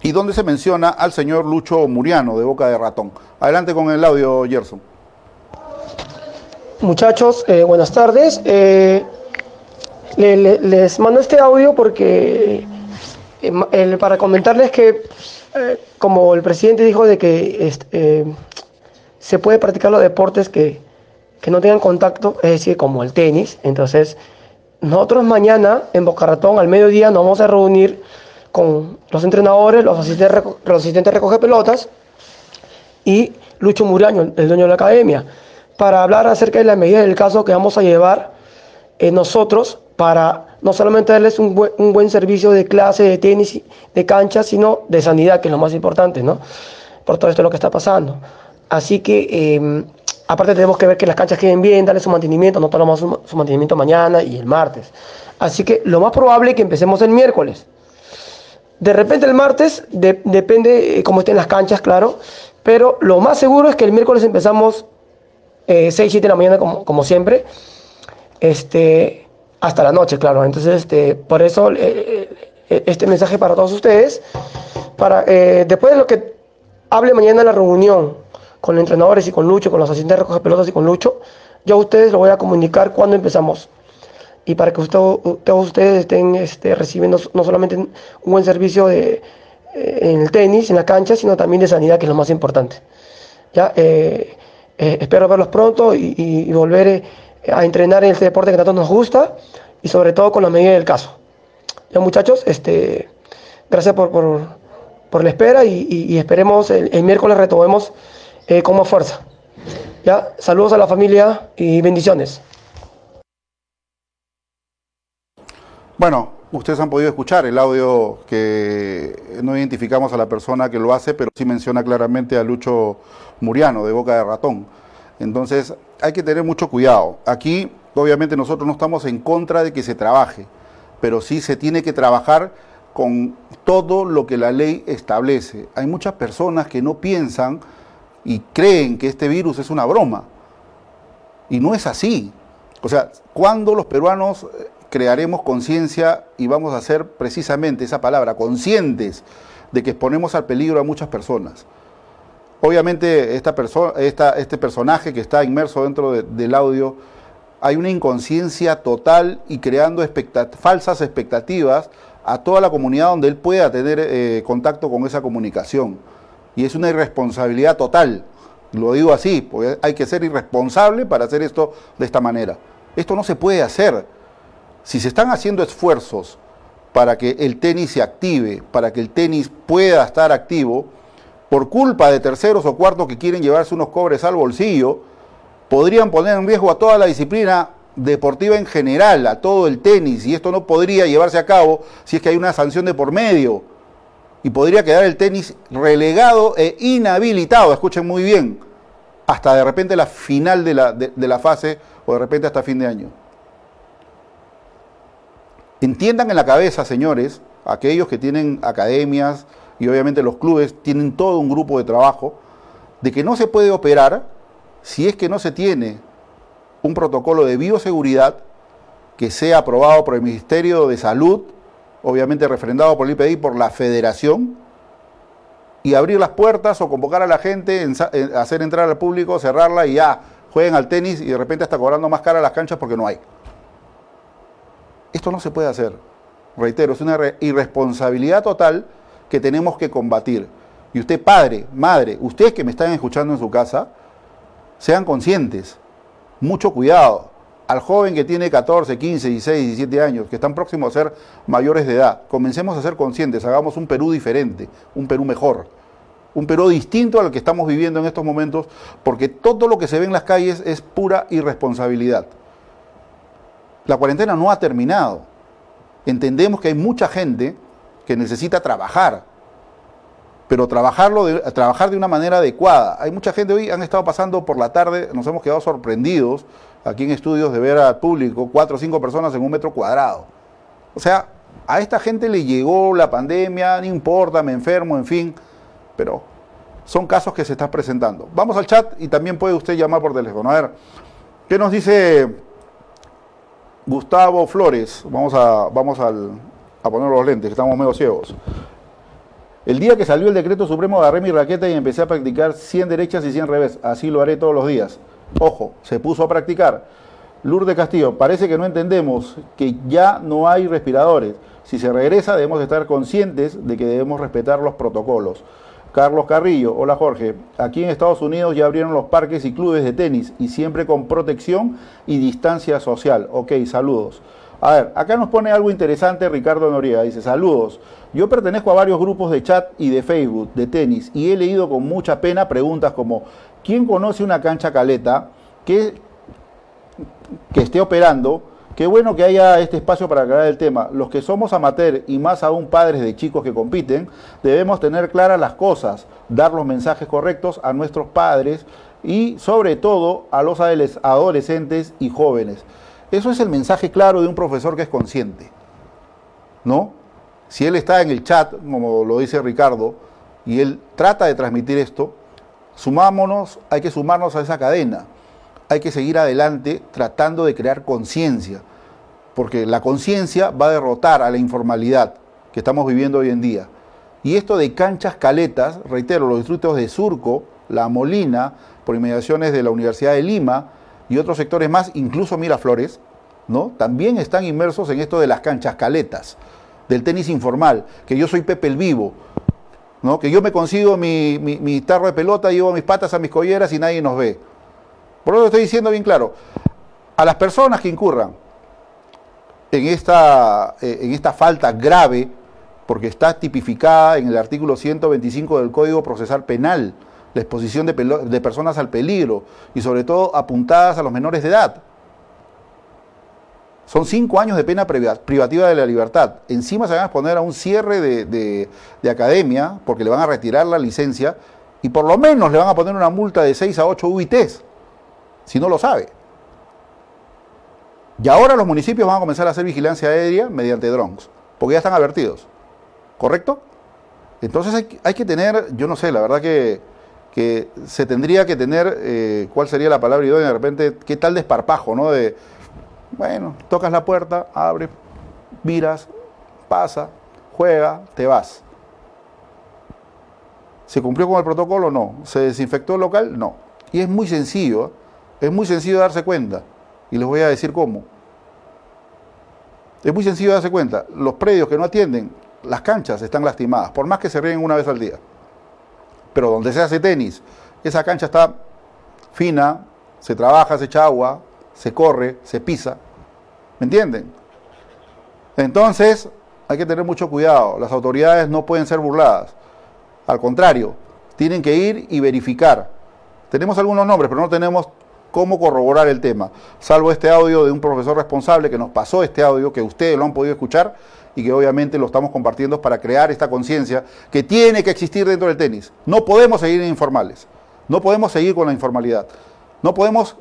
y donde se menciona al señor Lucho Muriano de Boca de Ratón. Adelante con el audio, Gerson. Muchachos, eh, buenas tardes. Eh, les mando este audio porque eh, para comentarles que eh, como el presidente dijo de que eh, se puede practicar los deportes que, no tengan contacto, es decir, como el tenis. Entonces, nosotros mañana en Boca Ratón al mediodía nos vamos a reunir con los entrenadores, los asistentes, los asistentes recoge pelotas y Lucho Muraño, el dueño de la academia, para hablar acerca de la medida del caso que vamos a llevar eh, nosotros para no solamente darles un buen, servicio de clase, de tenis, de cancha, sino de sanidad, que es lo más importante, ¿no? Por todo esto lo que está pasando. Así que, em, aparte tenemos que ver que las canchas queden bien, darle su mantenimiento, no tomamos su, su, mantenimiento mañana y el martes. Así que lo más probable es que empecemos el miércoles. De repente el martes, depende eh, cómo estén las canchas, claro, pero lo más seguro es que el miércoles empezamos eh, 6, 7 de la mañana como siempre. Este, hasta la noche, claro. Entonces, este, por eso eh, eh, este mensaje para todos ustedes, para eh, después de lo que hable mañana en la reunión con entrenadores y con Lucho, con los asistentes de recoger pelotas y con Lucho, yo a ustedes lo voy a comunicar cuando empezamos. Y para que todos ustedes estén este, recibiendo no solamente un buen servicio de, en el tenis, en la cancha, sino también de sanidad, que es lo más importante. Ya, espero verlos pronto y, y volver a entrenar en este deporte que tanto nos gusta y sobre todo con la medida del caso. Ya muchachos, este, gracias por, por la espera y, esperemos el, miércoles retomemos eh, con más fuerza. ¿Ya? Saludos a la familia y bendiciones. Bueno, ustedes han podido escuchar el audio que no identificamos a la persona que lo hace, pero sí menciona claramente a Lucho Muriano de Boca de Ratón. Entonces hay que tener mucho cuidado. Aquí obviamente nosotros no estamos en contra de que se trabaje, pero sí se tiene que trabajar con todo lo que la ley establece. Hay muchas personas que no piensan y creen que este virus es una broma. Y no es así. O sea, cuando los peruanos crearemos conciencia y vamos a ser precisamente esa palabra, conscientes de que exponemos al peligro a muchas personas. Obviamente esta este personaje que está inmerso dentro del audio, hay una inconsciencia total y creando falsas expectativas a toda la comunidad donde él pueda tener eh, contacto con esa comunicación. Y es una irresponsabilidad total. Lo digo así, porque hay que ser irresponsable para hacer esto de esta manera. Esto no se puede hacer si se están haciendo esfuerzos para que el tenis se active, para que el tenis pueda estar activo, por culpa de terceros o cuartos que quieren llevarse unos cobres al bolsillo, podrían poner en riesgo a toda la disciplina deportiva en general, a todo el tenis, y esto no podría llevarse a cabo si es que hay una sanción de por medio. Y podría quedar el tenis relegado e inhabilitado, escuchen muy bien, hasta de repente la final de la, de la fase o de repente hasta fin de año. Entiendan en la cabeza, señores, aquellos que tienen academias y obviamente los clubes tienen todo un grupo de trabajo, de que no se puede operar si es que no se tiene un protocolo de bioseguridad que sea aprobado por el Ministerio de Salud, obviamente refrendado por el IPD y por la Federación, y abrir las puertas o convocar a la gente, hacer entrar al público, cerrarla y ya jueguen al tenis y de repente está cobrando más cara las canchas porque no hay. Esto no se puede hacer. Reitero, es una irresponsabilidad total que tenemos que combatir. Y usted, padre, madre, ustedes que me están escuchando en su casa, sean conscientes. Mucho cuidado. Al joven que tiene 14, 15, 16, 17 años, que están próximos a ser mayores de edad, comencemos a ser conscientes, hagamos un Perú diferente, un Perú mejor, un Perú distinto al que estamos viviendo en estos momentos, porque todo lo que se ve en las calles es pura irresponsabilidad. La cuarentena no ha terminado. Entendemos que hay mucha gente que necesita trabajar, pero trabajarlo de, trabajar de una manera adecuada. Hay mucha gente hoy, han estado pasando por la tarde, nos hemos quedado sorprendidos aquí en estudios de ver al público cuatro o cinco personas en un metro cuadrado. O sea, a esta gente le llegó la pandemia, no importa, me enfermo, en fin, pero son casos que se están presentando. Vamos al chat y también puede usted llamar por teléfono. A ver, ¿qué nos dice Gustavo Flores, vamos a, vamos al, a poner los lentes, estamos medio ciegos. El día que salió el decreto supremo agarré mi raqueta y empecé a practicar 100 derechas y 100 revés. Así lo haré todos los días. Ojo, se puso a practicar. Lourdes Castillo, parece que no entendemos que ya no hay respiradores. Si se regresa debemos estar conscientes de que debemos respetar los protocolos. Carlos Carrillo, hola Jorge. Aquí en Estados Unidos ya abrieron los parques y clubes de tenis y siempre con protección y distancia social. Ok, saludos. A ver, acá nos pone algo interesante Ricardo Noriega. Dice, saludos. Yo pertenezco a varios grupos de chat y de Facebook de tenis y he leído con mucha pena preguntas como, ¿quién conoce una cancha caleta que, que esté operando? Qué bueno que haya este espacio para aclarar el tema. Los que somos amateur y más aún padres de chicos que compiten, debemos tener claras las cosas, dar los mensajes correctos a nuestros padres y sobre todo a los adolescentes y jóvenes. Eso es el mensaje claro de un profesor que es consciente. ¿No? Si él está en el chat, como lo dice Ricardo, y él trata de transmitir esto, sumámonos, hay que sumarnos a esa cadena hay que seguir adelante tratando de crear conciencia, porque la conciencia va a derrotar a la informalidad que estamos viviendo hoy en día. Y esto de canchas caletas, reitero, los distritos de Surco, La Molina, por inmediaciones de la Universidad de Lima y otros sectores más, incluso Miraflores, ¿no? también están inmersos en esto de las canchas caletas, del tenis informal, que yo soy Pepe el Vivo, ¿no? que yo me consigo mi, mi, tarro de pelota, llevo mis patas a mis colleras y nadie nos ve. Por eso estoy diciendo bien claro, a las personas que incurran en esta, eh, en esta falta grave porque está tipificada en el artículo 125 del Código Procesal Penal, la exposición de, personas al peligro y sobre todo apuntadas a los menores de edad. Son cinco años de pena privativa de la libertad. Encima se van a exponer a un cierre de, academia porque le van a retirar la licencia y por lo menos le van a poner una multa de 6 a 8 UITs, si no lo sabe. Y ahora los municipios van a comenzar a hacer vigilancia aérea mediante drones, porque ya están advertidos. ¿Correcto? Entonces hay, que tener, yo no sé, la verdad que, se tendría que tener, eh, ¿cuál sería la palabra idónea? De repente, ¿qué tal desparpajo, no? De, bueno, tocas la puerta, abre, miras, pasa, juega, te vas. ¿Se cumplió con el protocolo? No. ¿Se desinfectó el local? No. Y es muy sencillo, es muy sencillo darse cuenta. Y les voy a decir cómo. Es muy sencillo darse cuenta. Los predios que no atienden, las canchas están lastimadas, por más que se ríen una vez al día. Pero donde se hace tenis, esa cancha está fina, se trabaja, se echa agua, se corre, se pisa. ¿Me entienden? Entonces, hay que tener mucho cuidado. Las autoridades no pueden ser burladas. Al contrario, tienen que ir y verificar. Tenemos algunos nombres, pero no tenemos cómo corroborar el tema, salvo este audio de un profesor responsable que nos pasó este audio, que ustedes lo han podido escuchar y que obviamente lo estamos compartiendo para crear esta conciencia que tiene que existir dentro del tenis. No podemos seguir informales, no podemos seguir con la informalidad, no podemos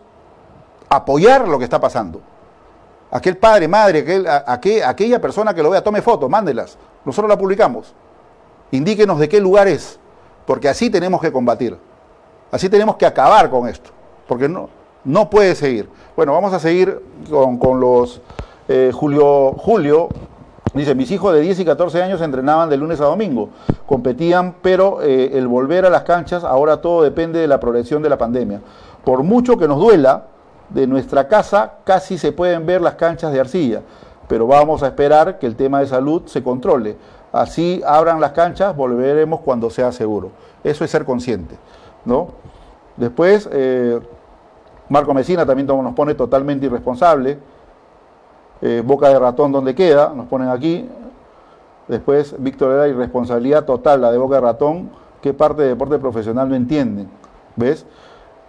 apoyar lo que está pasando. Aquel padre, madre, aquel, aquella persona que lo vea, tome fotos, mándelas. Nosotros la publicamos. Indíquenos de qué lugar es, porque así tenemos que combatir. Así tenemos que acabar con esto, porque no, no puede seguir. Bueno, vamos a seguir con, los... Eh, Julio, Julio dice, mis hijos de 10 y 14 años entrenaban de lunes a domingo, competían, pero eh, el volver a las canchas, ahora todo depende de la progresión de la pandemia. Por mucho que nos duela, de nuestra casa casi se pueden ver las canchas de arcilla, pero vamos a esperar que el tema de salud se controle. Así abran las canchas, volveremos cuando sea seguro. Eso es ser consciente. ¿no? Después, eh, Marco Mesina también nos pone totalmente irresponsable. Eh, boca de ratón donde queda, nos ponen aquí. Después, Víctor era irresponsabilidad total, la de boca de ratón. ¿Qué parte de deporte profesional no entienden? ¿Ves?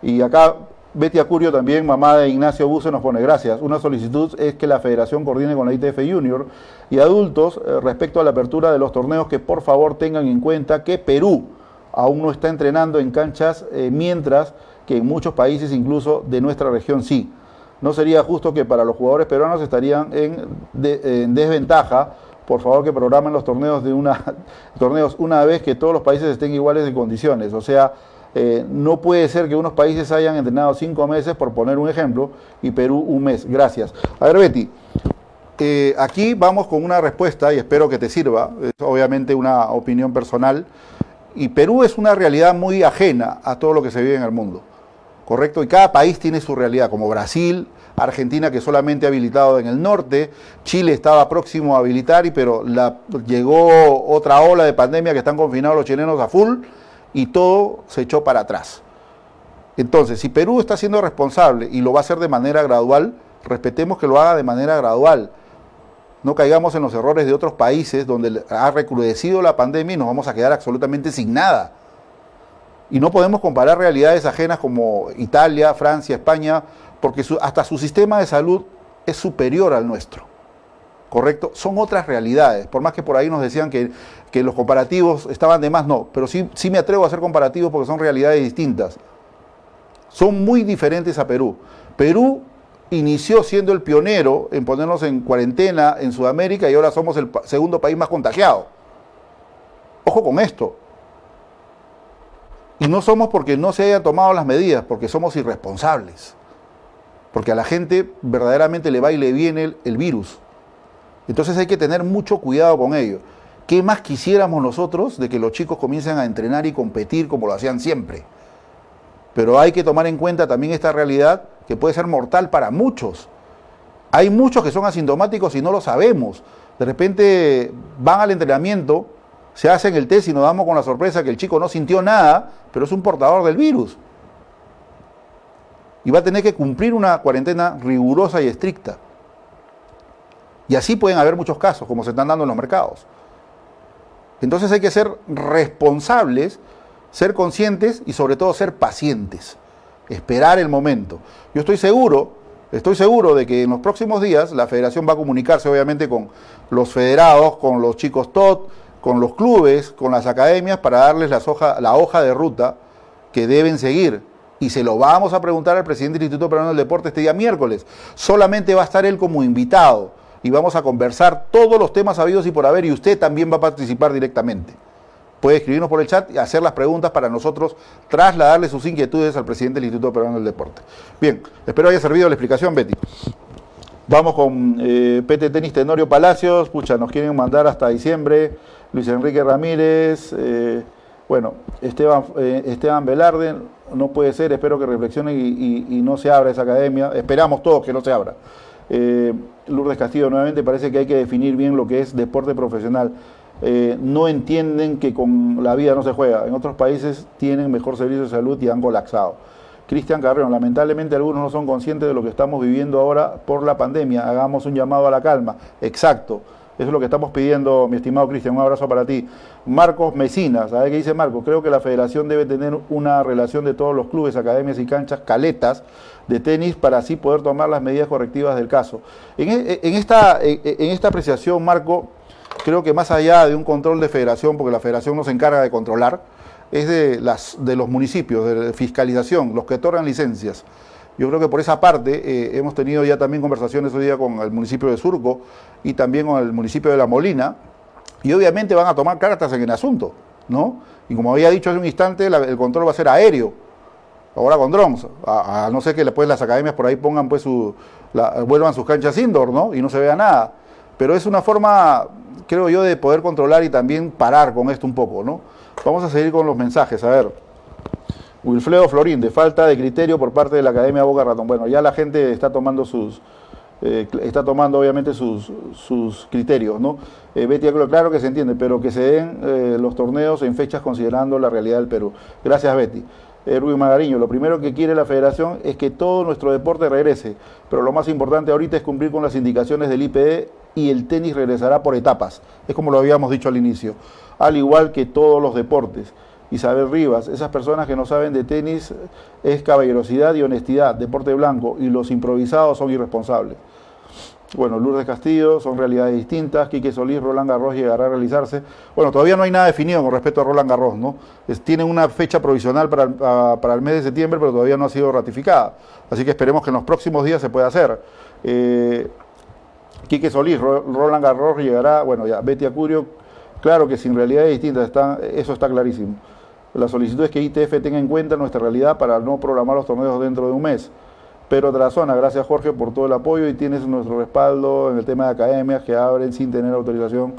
Y acá Betty Acurio también, mamá de Ignacio Buse, nos pone gracias. Una solicitud es que la federación coordine con la ITF Junior y adultos eh, respecto a la apertura de los torneos que por favor tengan en cuenta que Perú aún no está entrenando en canchas, eh, mientras que en muchos países incluso de nuestra región sí. No sería justo que para los jugadores peruanos estarían en, en desventaja. Por favor que programen los torneos de una [LAUGHS] torneos una vez que todos los países estén iguales de condiciones. O sea, eh, no puede ser que unos países hayan entrenado cinco meses, por poner un ejemplo, y Perú un mes. Gracias. A ver, Betty, eh, aquí vamos con una respuesta y espero que te sirva. Es obviamente una opinión personal. Y Perú es una realidad muy ajena a todo lo que se vive en el mundo. ¿Correcto? Y cada país tiene su realidad, como Brasil, Argentina que solamente ha habilitado en el norte, Chile estaba próximo a habilitar, y, pero llegó otra ola de pandemia que están confinados los chilenos a full y todo se echó para atrás. Entonces, si Perú está siendo responsable y lo va a hacer de manera gradual, respetemos que lo haga de manera gradual. No caigamos en los errores de otros países donde ha recrudecido la pandemia y nos vamos a quedar absolutamente sin nada. Y no podemos comparar realidades ajenas como Italia, Francia, España, porque hasta su sistema de salud es superior al nuestro. ¿correcto? Son otras realidades. Por más que por ahí nos decían que, los comparativos estaban de más, no. Pero sí, sí me atrevo a hacer comparativos porque son realidades distintas. Son muy diferentes a Perú. Perú inició siendo el pionero en ponernos en cuarentena en Sudamérica y ahora somos el segundo país más contagiado. Ojo con esto. Y no somos porque no se hayan tomado las medidas, porque somos irresponsables. Porque a la gente verdaderamente le va y le viene el virus. Entonces hay que tener mucho cuidado con ello. ¿Qué más quisiéramos nosotros de que los chicos comiencen a entrenar y competir como lo hacían siempre? Pero hay que tomar en cuenta también esta realidad que puede ser mortal para muchos. Hay muchos que son asintomáticos y no lo sabemos. De repente van al entrenamiento, se hacen el test y nos damos con la sorpresa que el chico no sintió nada, pero es un portador del virus. Y va a tener que cumplir una cuarentena rigurosa y estricta. Y así pueden haber muchos casos, como se están dando en los mercados. Entonces hay que ser responsables, ser conscientes y sobre todo ser pacientes, esperar el momento. Yo estoy seguro, estoy seguro de que en los próximos días la federación va a comunicarse obviamente con los federados, con los chicos TOT, con los clubes, con las academias para darles la hoja de ruta que deben seguir. Y se lo vamos a preguntar al presidente del Instituto Peruano del Deporte este día miércoles. Solamente va a estar él como invitado y vamos a conversar todos los temas habidos y por haber y usted también va a participar directamente. Puede escribirnos por el chat y hacer las preguntas para nosotros trasladarle sus inquietudes al presidente del Instituto Peruano del Deporte. Bien, espero haya servido la explicación, Betty. Vamos con eh, PT Tenis Tenorio Palacios, pucha, nos quieren mandar hasta diciembre, Luis Enrique Ramírez, eh, bueno, Esteban, eh, Esteban Velarde, no puede ser, espero que reflexione y, no se abra esa academia, esperamos todos que no se abra. Eh, Lourdes Castillo, nuevamente parece que hay que definir bien lo que es deporte profesional. Eh, no entienden que con la vida no se juega. En otros países tienen mejor servicio de salud y han colapsado. Cristian Carreón, lamentablemente algunos no son conscientes de lo que estamos viviendo ahora por la pandemia. Hagamos un llamado a la calma. Exacto. Eso es lo que estamos pidiendo, mi estimado Cristian. Un abrazo para ti. Marcos Mesinas, ¿sabe qué dice Marcos? Creo que la federación debe tener una relación de todos los clubes, academias y canchas, caletas de tenis para así poder tomar las medidas correctivas del caso. En, e, esta, en esta apreciación, Marco, creo que más allá de un control de federación, porque la federación no se encarga de controlar, es de los municipios, de fiscalización, los que otorgan licencias. Yo creo que por esa parte eh, hemos tenido ya también conversaciones hoy día con el municipio de Surco y también con el municipio de La Molina, y obviamente van a tomar cartas en el asunto, ¿no? Y como había dicho hace un instante, el control va a ser aéreo, ahora con drones, a, no ser que después las academias por ahí pongan pues su, vuelvan sus canchas indoor, ¿no? Y no se vea nada. Pero es una forma, creo yo, de poder controlar y también parar con esto un poco, ¿no? Vamos a seguir con los mensajes, a ver. Wilfredo Florín, de falta de criterio por parte de la Academia Boca Ratón. Bueno, ya la gente está tomando sus, eh, está tomando obviamente sus, sus criterios, ¿no? Eh, Betty, claro que se entiende, pero que se den eh, los torneos en fechas considerando la realidad del Perú. Gracias, Betty. Rubio Magariño, lo primero que quiere la federación es que todo nuestro deporte regrese, pero lo más importante ahorita es cumplir con las indicaciones del IPE y el tenis regresará por etapas, es como lo habíamos dicho al inicio, al igual que todos los deportes. Isabel Rivas, esas personas que no saben de tenis es caballerosidad y honestidad, deporte blanco, y los improvisados son irresponsables. Bueno, Lourdes Castillo, son realidades distintas. Quique Solís, Roland Garros llegará a realizarse. Bueno, todavía no hay nada definido con respecto a Roland Garros, ¿no? tienen una fecha provisional para, el mes de septiembre, pero todavía no ha sido ratificada. Así que esperemos que en los próximos días se pueda hacer. Eh, Quique Solís, Roland Garros llegará, bueno, ya, Betty Acurio, claro que sin realidades distintas, eso está clarísimo. La solicitud es que ITF tenga en cuenta nuestra realidad para no programar los torneos dentro de un mes. Pero otra zona, gracias Jorge por todo el apoyo y tienes nuestro respaldo en el tema de academias que abren sin tener autorización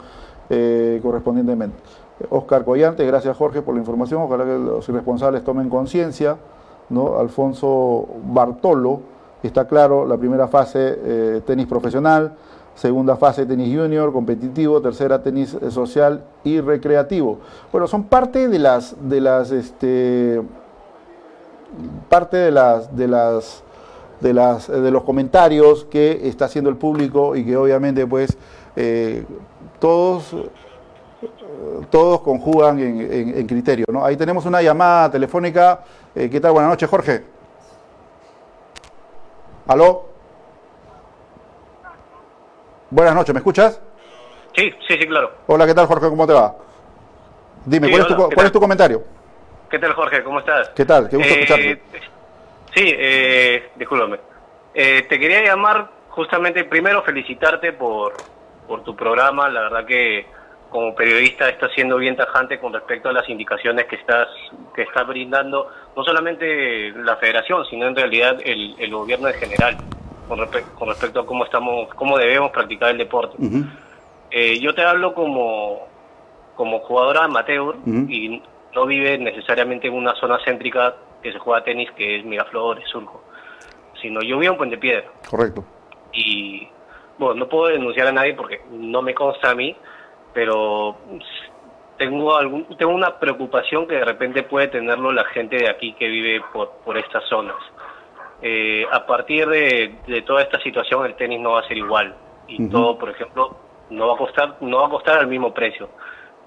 eh, correspondientemente. Oscar Collante, gracias Jorge por la información, ojalá que los responsables tomen conciencia. ¿no? Alfonso Bartolo, está claro, la primera fase eh, tenis profesional, segunda fase tenis junior, competitivo, tercera tenis eh, social y recreativo. Bueno, son parte de las de las este parte de las de las de las de los comentarios que está haciendo el público y que obviamente pues eh, todos todos conjugan en, criterio. ¿no? Ahí tenemos una llamada telefónica. Eh, ¿Qué tal? Buenas noches, Jorge. ¿Aló? Buenas noches, ¿me escuchas? Sí, sí, sí, claro. Hola, ¿qué tal, Jorge? ¿Cómo te va? Dime, ¿cuál, es tu, comentario? ¿Qué tal, Jorge? ¿Cómo estás? ¿Qué tal? Qué gusto eh, escucharte. Sí, eh, discúlpame. Eh, te quería llamar justamente primero felicitarte por, por tu programa. La verdad que como periodista estás siendo bien tajante con respecto a las indicaciones que estás que estás brindando, no solamente la federación, sino en realidad el, el gobierno en general con, con respecto a cómo estamos, cómo debemos practicar el deporte. Eh, yo te hablo como, como jugadora amateur y no vive necesariamente en una zona céntrica que se juega tenis, que es Miraflores, Surco, sino yo vivo en Puente Piedra. Correcto. Y, bueno, no puedo denunciar a nadie porque no me consta a mí, pero tengo algún tengo una preocupación que de repente puede tenerlo la gente de aquí que vive por, por estas zonas. Eh, a partir de, toda esta situación el tenis no va a ser igual y todo, por ejemplo, no va a costar no va a costar al mismo precio.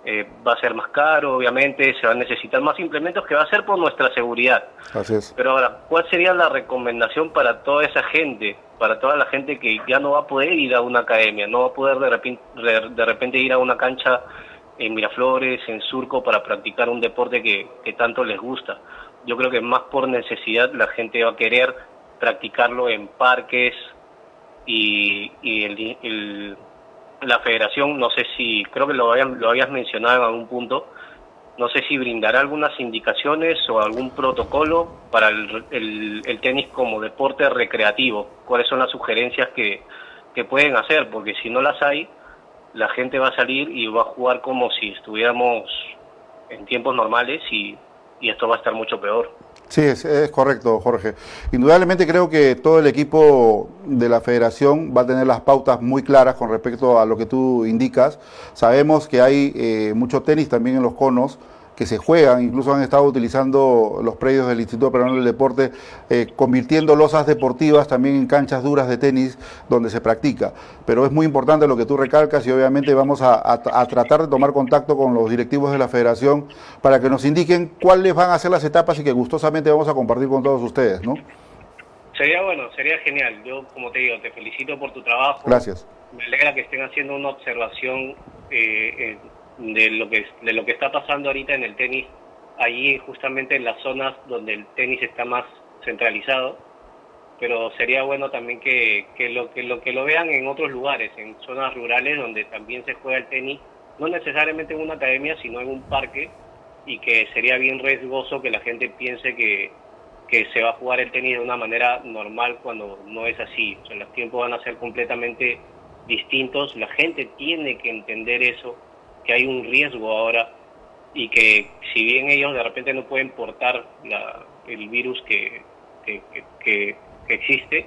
eh, va a ser más caro, obviamente, se van a necesitar más implementos que va a ser por nuestra seguridad. Así es. Pero ahora, ¿cuál sería la recomendación para toda esa gente, para toda la gente que ya no va a poder ir a una academia, no va a poder de repente, de repente ir a una cancha en Miraflores, en Surco, para practicar un deporte que, que tanto les gusta? Yo creo que más por necesidad la gente va a querer practicarlo en parques y, y el, el la federación, no sé si, creo que lo, lo habías mencionado en algún punto, no sé si brindará algunas indicaciones o algún protocolo para el, el, tenis como deporte recreativo. ¿Cuáles son las sugerencias que pueden hacer? Porque si no las hay, la gente va a salir y va a jugar como si estuviéramos en tiempos normales y, y esto va a estar mucho peor. Sí, es, correcto, Jorge. Indudablemente creo que todo el equipo de la federación va a tener las pautas muy claras con respecto a lo que tú indicas. Sabemos que hay eh, mucho tenis también en los conos que se juegan, incluso han estado utilizando los predios del Instituto Peruano del Deporte, eh, convirtiendo losas deportivas también en canchas duras de tenis donde se practica. Pero es muy importante lo que tú recalcas y obviamente vamos a, tratar de tomar contacto con los directivos de la federación para que nos indiquen cuáles van a ser las etapas y que gustosamente vamos a compartir con todos ustedes, ¿no? Sería bueno, sería genial. Yo, como te digo, te felicito por tu trabajo. Gracias. Me alegra que estén haciendo una observación eh, de lo que de lo que está pasando ahorita en el tenis allí justamente en las zonas donde el tenis está más centralizado pero sería bueno también que, que lo que lo que lo vean en otros lugares en zonas rurales donde también se juega el tenis no necesariamente en una academia sino en un parque y que sería bien riesgoso que la gente piense que, que se va a jugar el tenis de una manera normal cuando no es así. O sea, los tiempos van a ser completamente distintos. La gente tiene que entender eso que hay un riesgo ahora y que si bien ellos de repente no pueden portar la, el virus que, que, que, existe,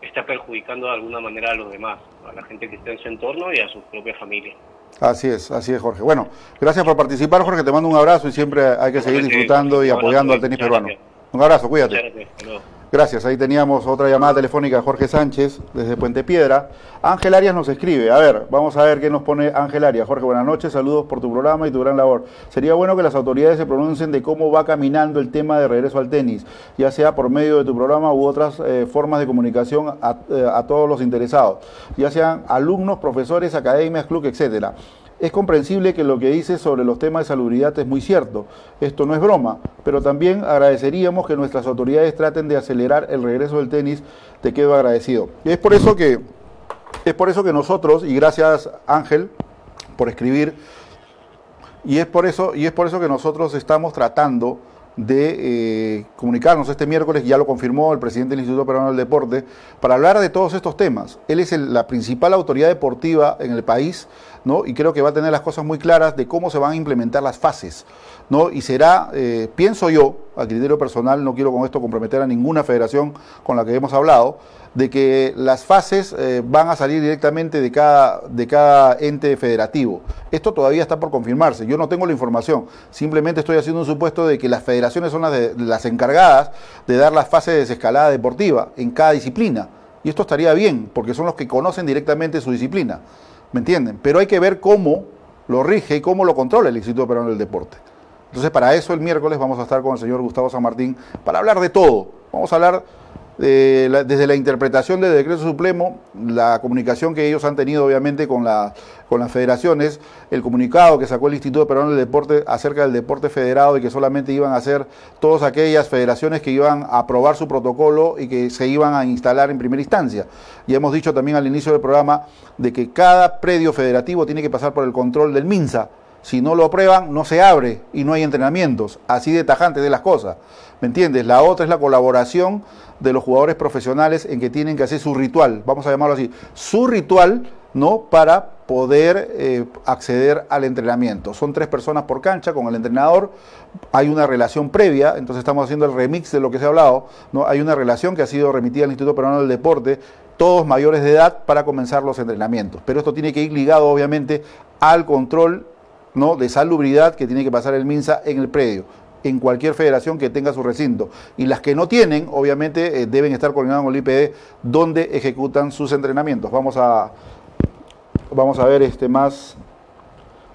está perjudicando de alguna manera a los demás, a la gente que está en su entorno y a su propia familia. Así es, así es, Jorge. Bueno, gracias por participar, Jorge. Te mando un abrazo y siempre hay que seguir disfrutando y apoyando al tenis peruano. Un abrazo, cuídate. Gracias, ahí teníamos otra llamada telefónica de Jorge Sánchez desde Puente Piedra. Ángel Arias nos escribe, a ver, vamos a ver qué nos pone Ángel Arias. Jorge, buenas noches, saludos por tu programa y tu gran labor. Sería bueno que las autoridades se pronuncien de cómo va caminando el tema de regreso al tenis, ya sea por medio de tu programa u otras eh, formas de comunicación a, eh, a todos los interesados, ya sean alumnos, profesores, academias, club, etcétera. Es comprensible que lo que dice sobre los temas de salubridad es muy cierto. Esto no es broma, pero también agradeceríamos que nuestras autoridades traten de acelerar el regreso del tenis. Te quedo agradecido. Y es por eso que es por eso que nosotros y gracias Ángel por escribir y es por eso y es por eso que nosotros estamos tratando de eh, comunicarnos este miércoles, ya lo confirmó el presidente del Instituto Peruano del Deporte, para hablar de todos estos temas. Él es la principal autoridad deportiva en el país, ¿no? Y creo que va a tener las cosas muy claras de cómo se van a implementar las fases, ¿no? Y será, eh, pienso yo, a criterio personal, no quiero con esto comprometer a ninguna federación con la que hemos hablado, de que las fases eh, van a salir directamente de cada, de cada ente federativo. Esto todavía está por confirmarse. Yo no tengo la información. Simplemente estoy haciendo un supuesto de que las federaciones son las, las encargadas de dar las fases de desescalada deportiva en cada disciplina. Y esto estaría bien, porque son los que conocen directamente su disciplina. ¿Me entienden? Pero hay que ver cómo lo rige y cómo lo controla el Instituto Peruano del Deporte. Entonces, para eso el miércoles vamos a estar con el señor Gustavo San Martín para hablar de todo. Vamos a hablar desde la interpretación del decreto supremo, la comunicación que ellos han tenido obviamente con, la, con las federaciones, el comunicado que sacó el Instituto Peruano del Deporte acerca del deporte federado y que solamente iban a ser todas aquellas federaciones que iban a aprobar su protocolo y que se iban a instalar en primera instancia. Y hemos dicho también al inicio del programa de que cada predio federativo tiene que pasar por el control del MINSA. Si no lo aprueban, no se abre y no hay entrenamientos. Así de tajante de las cosas. ¿Me entiendes? La otra es la colaboración de los jugadores profesionales en que tienen que hacer su ritual, vamos a llamarlo así, su ritual, ¿no? Para poder eh, acceder al entrenamiento. Son tres personas por cancha con el entrenador, hay una relación previa, entonces estamos haciendo el remix de lo que se ha hablado, ¿no? Hay una relación que ha sido remitida al Instituto Peruano del Deporte, todos mayores de edad para comenzar los entrenamientos. Pero esto tiene que ir ligado, obviamente, al control ¿no? de salubridad que tiene que pasar el MINSA en el predio en cualquier federación que tenga su recinto. Y las que no tienen, obviamente, eh, deben estar coordinadas con el IPD donde ejecutan sus entrenamientos. Vamos a, vamos a ver este más,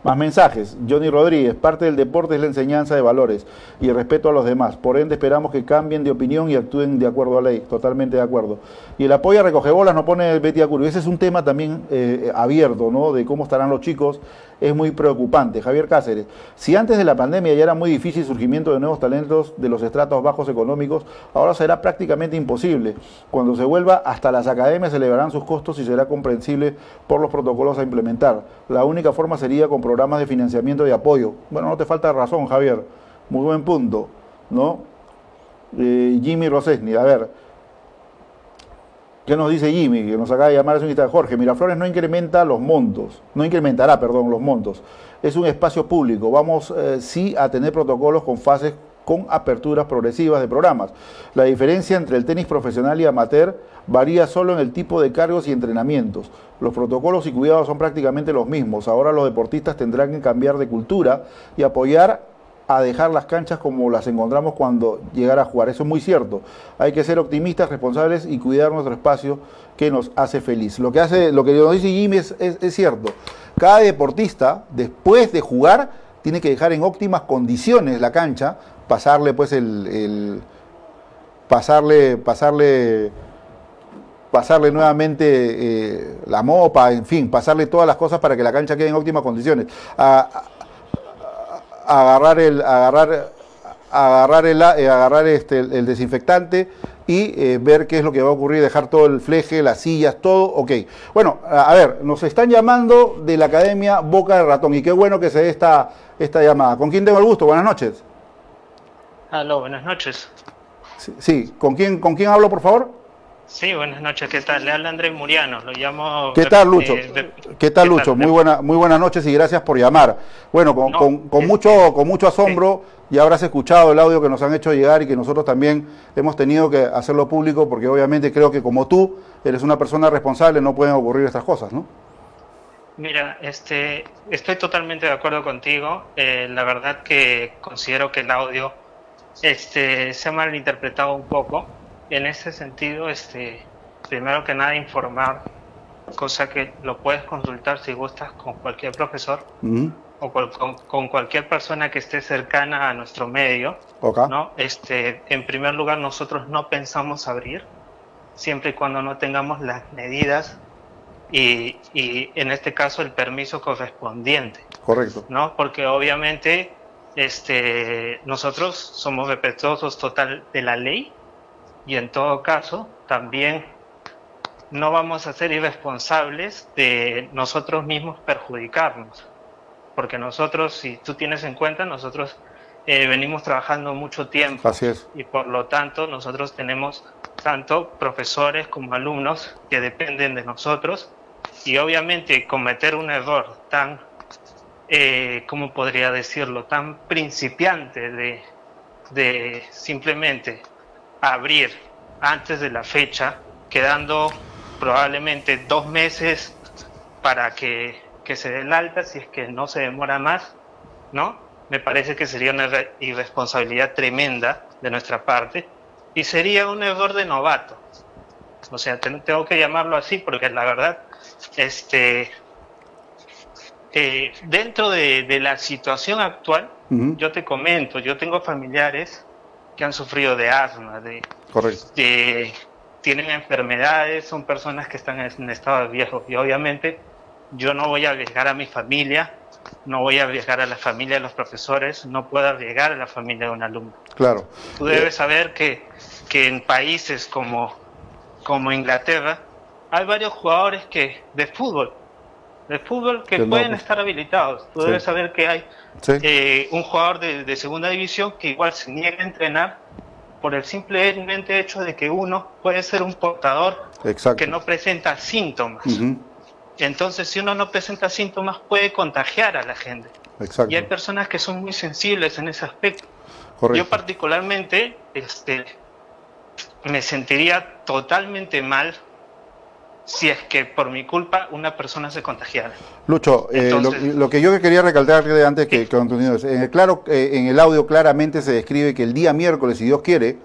Más mensajes. Johnny Rodríguez, parte del deporte es la enseñanza de valores y el respeto a los demás. Por ende, esperamos que cambien de opinión y actúen de acuerdo a ley. Totalmente de acuerdo. Y el apoyo a Recogebolas no pone Betty Acurio. Ese es un tema también eh, abierto, ¿no? De cómo estarán los chicos es muy preocupante. Javier Cáceres, si antes de la pandemia ya era muy difícil el surgimiento de nuevos talentos de los estratos bajos económicos, ahora será prácticamente imposible. Cuando se vuelva, hasta las academias elevarán sus costos y será comprensible por los protocolos a implementar. La única forma sería con programas de financiamiento y apoyo. Bueno, no te falta razón, Javier. Muy buen punto, ¿no? Eh, Jimmy Rosesni, a ver, ¿Qué nos dice Jimmy, que nos acaba de llamar un Jorge, Miraflores no incrementa los montos, no incrementará, perdón, los montos. Es un espacio público. Vamos eh, sí a tener protocolos con fases con aperturas progresivas de programas. La diferencia entre el tenis profesional y amateur varía solo en el tipo de cargos y entrenamientos. Los protocolos y cuidados son prácticamente los mismos. Ahora los deportistas tendrán que cambiar de cultura y apoyar a dejar las canchas como las encontramos cuando llegar a jugar. Eso es muy cierto. Hay que ser optimistas, responsables y cuidar nuestro espacio que nos hace feliz. Lo que, hace, lo que nos dice Jimmy es, cierto. Cada deportista, después de jugar, tiene que dejar en óptimas condiciones la cancha, pasarle pues el, pasarle, pasarle pasarle nuevamente eh, la mopa, en fin, pasarle todas las cosas para que la cancha quede en óptimas condiciones agarrar el, agarrar, agarrar el, eh, agarrar este, el, desinfectante y eh, ver qué es lo que va a ocurrir, dejar todo el fleje, las sillas, todo, ok. Bueno, a, ver, nos están llamando de la Academia Boca de Ratón y qué bueno que se dé esta, esta llamada. ¿Con quién tengo el gusto? Buenas noches. Aló, buenas noches. Sí, ¿Con, quién, ¿con quién hablo, por favor? Sí, buenas noches, ¿qué tal? Le habla Andrés Muriano, lo llamo... ¿Qué tal, Lucho? ¿Qué tal, Lucho? Muy, buena, muy buenas noches y gracias por llamar. Bueno, con, con, mucho, con mucho asombro, ya habrás escuchado el audio que nos han hecho llegar y que nosotros también hemos tenido que hacerlo público porque obviamente creo que como tú eres una persona responsable, no pueden ocurrir estas cosas, ¿no? Mira, este, estoy totalmente de acuerdo contigo. Eh, la verdad que considero que el audio este, se ha malinterpretado un poco en ese sentido, este, primero que nada informar, cosa que lo puedes consultar si gustas con cualquier profesor o con, cualquier persona que esté cercana a nuestro medio. ¿no? Este, en primer lugar, nosotros no pensamos abrir, siempre y cuando no tengamos las medidas y, y en este caso el permiso correspondiente. Correcto. ¿no? Porque obviamente este, nosotros somos respetuosos total de la ley y en todo caso también no vamos a ser irresponsables de nosotros mismos perjudicarnos. Porque nosotros, si tú tienes en cuenta, nosotros eh, venimos trabajando mucho tiempo. Así es. Y por lo tanto, nosotros tenemos tanto profesores como alumnos que dependen de nosotros. Y obviamente cometer un error tan, eh, ¿cómo podría decirlo?, tan principiante de, de simplemente abrir antes de la fecha, quedando probablemente dos meses para que, se dé el alta, si es que no se demora más, ¿no? Me parece que sería una irresponsabilidad tremenda de nuestra parte y sería un error de novato. O sea, tengo que llamarlo así porque la verdad, este, eh, dentro de, la situación actual, yo te comento, yo tengo familiares que han sufrido de asma, de, tienen enfermedades, son personas que están en estado de viejo y obviamente yo no voy a arriesgar a mi familia, no voy a arriesgar a la familia de los profesores, no puedo arriesgar a la familia de un alumno. Claro. Tú debes saber que, que en países como, como Inglaterra hay varios jugadores que de fútbol de fútbol que pueden estar habilitados. Tú debes saber que hay eh, un jugador de, segunda división que igual se niega a entrenar por el simplemente hecho de que uno puede ser un portador que no presenta síntomas. Entonces, si uno no presenta síntomas, puede contagiar a la gente. Y hay personas que son muy sensibles en ese aspecto. Yo particularmente este, me sentiría totalmente mal si es que por mi culpa una persona se contagiara. Lucho, eh, lo, que yo quería recalcar antes que, que en el, claro, eh, en el audio claramente se describe que el día miércoles, si Dios quiere,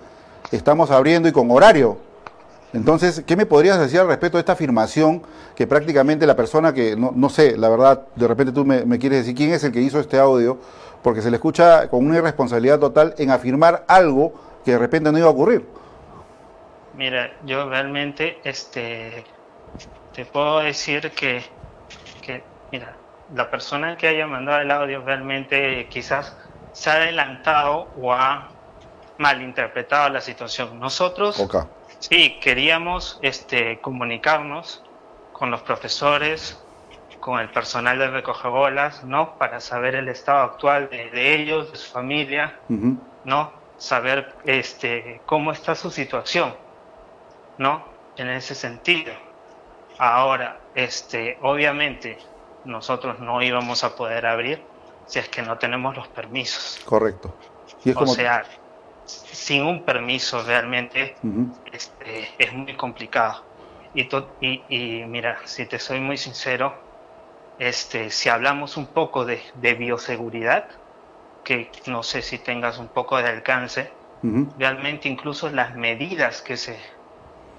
estamos abriendo y con horario. Entonces, ¿qué me podrías decir al respecto de esta afirmación que prácticamente la persona que, no, no sé, la verdad, de repente tú me, me, quieres decir quién es el que hizo este audio, porque se le escucha con una irresponsabilidad total en afirmar algo que de repente no iba a ocurrir? Mira, yo realmente este, te puedo decir que, que, mira, la persona que haya mandado el audio realmente quizás se ha adelantado o ha malinterpretado la situación. Nosotros Okay. sí queríamos este, comunicarnos con los profesores, con el personal de recogebolas, ¿no? Para saber el estado actual de, de ellos, de su familia. ¿no? Saber este, cómo está su situación, ¿no? En ese sentido. Ahora, este, obviamente, nosotros no íbamos a poder abrir si es que no tenemos los permisos. Correcto. Y es O como... sea, sin un permiso realmente este, es muy complicado. Y, to- y, y mira, si te soy muy sincero, este, si hablamos un poco de, de bioseguridad, que no sé si tengas un poco de alcance, realmente incluso las medidas que se,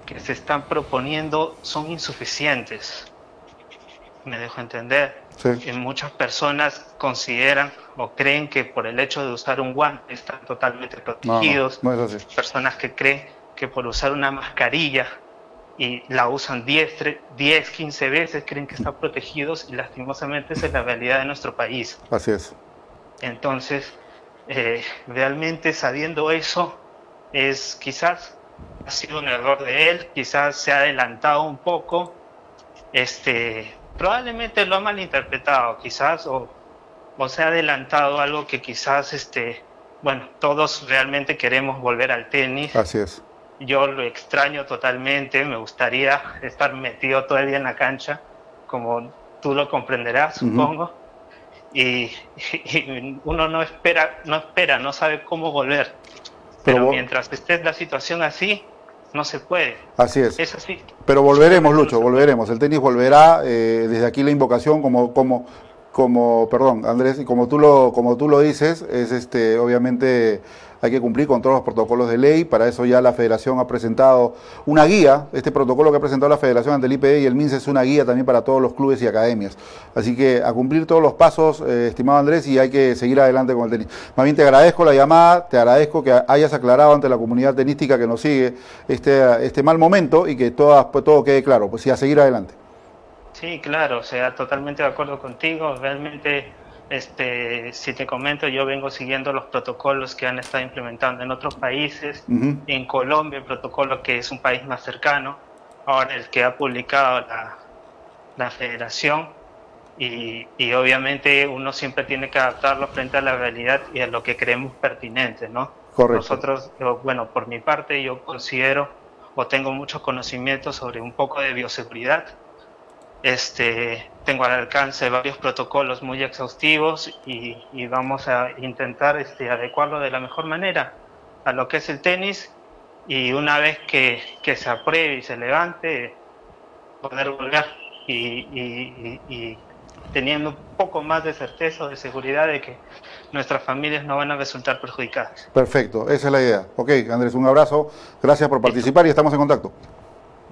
que se están proponiendo son insuficientes. Me dejo entender. Sí. Y muchas personas consideran o creen que por el hecho de usar un guante están totalmente No, no, protegidos. no es así. Personas que creen que por usar una mascarilla y la usan 10, tre- 10 15 veces creen que están protegidos y lastimosamente esa es la realidad de nuestro país. Así es. Entonces, eh, realmente sabiendo eso, es quizás ha sido un error de él, quizás se ha adelantado un poco, este, probablemente lo ha malinterpretado, quizás, o, o se ha adelantado algo que quizás, este, bueno, todos realmente queremos volver al tenis. Así es. Yo lo extraño totalmente, me gustaría estar metido todo el día en la cancha, como tú lo comprenderás, supongo. Y, [LAUGHS] y uno no espera, no espera, no sabe cómo volver. Pero mientras esté la situación así, no se puede. Así es. Es así. Pero volveremos, Lucho, volveremos. El tenis volverá. eh, desde aquí la invocación, como, como, como, perdón, Andrés, y como tú lo, como tú lo dices, es este, obviamente hay que cumplir con todos los protocolos de ley. Para eso ya la Federación ha presentado una guía. Este protocolo que ha presentado la Federación ante el IPD y el MINSE es una guía también para todos los clubes y academias. Así que a cumplir todos los pasos, eh, estimado Andrés, y hay que seguir adelante con el tenis. Más bien te agradezco la llamada, te agradezco que hayas aclarado ante la comunidad tenística que nos sigue este, este mal momento y que todas, pues, todo quede claro. Pues sí, a seguir adelante. Sí, claro, o sea, totalmente de acuerdo contigo. Realmente, este, si te comento, yo vengo siguiendo los protocolos que han estado implementando en otros países. Ujú. En Colombia, el protocolo que es un país más cercano. Ahora, el que ha publicado la, la federación. Y, y obviamente uno siempre tiene que adaptarlo frente a la realidad y a lo que creemos pertinente, ¿no? Correcto. Nosotros, bueno, por mi parte, yo considero o tengo muchos conocimientos sobre un poco de bioseguridad. Este, tengo al alcance varios protocolos muy exhaustivos y, vamos a intentar este, adecuarlo de la mejor manera a lo que es el tenis y una vez que, se apruebe y se levante, poder volver y, y- y- y teniendo un poco más de certeza o de seguridad de que nuestras familias no van a resultar perjudicadas. Perfecto, esa es la idea. Ok, Andrés, un abrazo. Gracias por participar y estamos en contacto.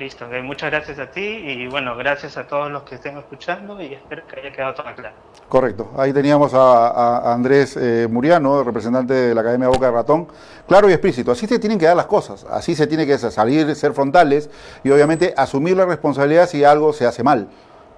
Listo, muchas gracias a ti y bueno, gracias a todos los que estén escuchando y espero que haya quedado todo claro. Correcto. Ahí teníamos a Andrés eh, Muriano, representante de la Academia Boca de Ratón. Claro y explícito. Así se tienen que dar las cosas. Así se tiene que salir, ser frontales y obviamente asumir la responsabilidad si algo se hace mal.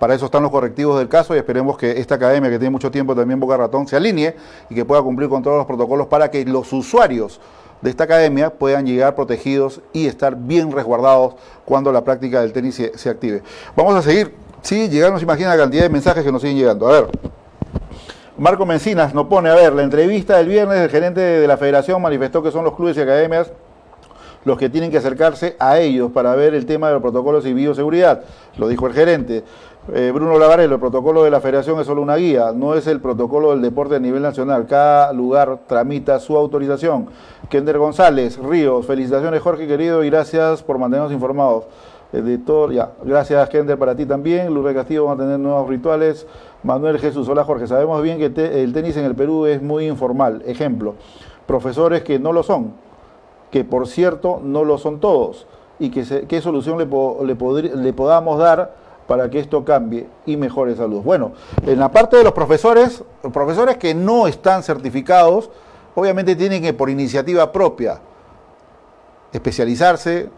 Para eso están los correctivos del caso y esperemos que esta academia, que tiene mucho tiempo también Boca Ratón, se alinee y que pueda cumplir con todos los protocolos para que los usuarios de esta academia puedan llegar protegidos y estar bien resguardados cuando la práctica del tenis se, active. Vamos a seguir. Sí, llegar, no se imagina la cantidad de mensajes que nos siguen llegando. A ver. Marco Mencinas nos pone, a ver, la entrevista del viernes del gerente de la federación manifestó que son los clubes y academias los que tienen que acercarse a ellos para ver el tema de los protocolos y bioseguridad. Lo dijo el gerente. Eh, Bruno Lavarello, el protocolo de la federación es solo una guía, no es el protocolo del deporte a nivel nacional. Cada lugar tramita su autorización. Kender González, Ríos, felicitaciones Jorge querido y gracias por mantenernos informados. Editor, ya, gracias Kender para ti también. Lourdes Castillo, vamos a tener nuevos rituales. Manuel Jesús, hola Jorge, sabemos bien que el tenis en el Perú es muy informal. Ejemplo, profesores que no lo son, que por cierto no lo son todos, y que qué solución le, le, le podamos dar para que esto cambie y mejore salud. Bueno, en la parte de los profesores, profesores que no están certificados, obviamente tienen que por iniciativa propia especializarse,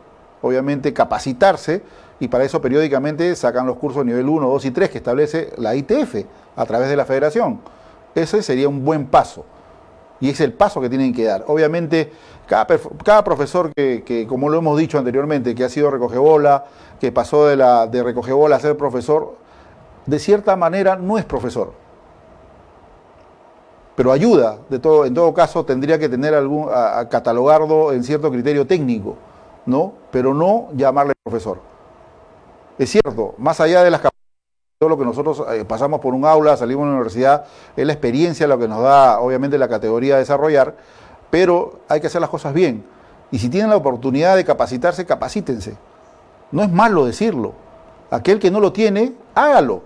obviamente capacitarse, y para eso periódicamente sacan los cursos nivel 1, 2 y 3 que establece la ITF a través de la federación. Ese sería un buen paso. Y es el paso que tienen que dar. Obviamente, cada, profesor que, como lo hemos dicho anteriormente, que ha sido recogebola, que pasó de, la, de recogebola a ser profesor, de cierta manera no es profesor. Pero ayuda, de todo, en todo caso tendría que tener algún, a, catalogarlo en cierto criterio técnico, ¿no? Pero no llamarle profesor. Es cierto, más allá de las todo lo que nosotros eh, pasamos por un aula, salimos de la universidad, es la experiencia lo que nos da, obviamente, la categoría de desarrollar, pero hay que hacer las cosas bien. Y si tienen la oportunidad de capacitarse, capacítense. No es malo decirlo. Aquel que no lo tiene, hágalo.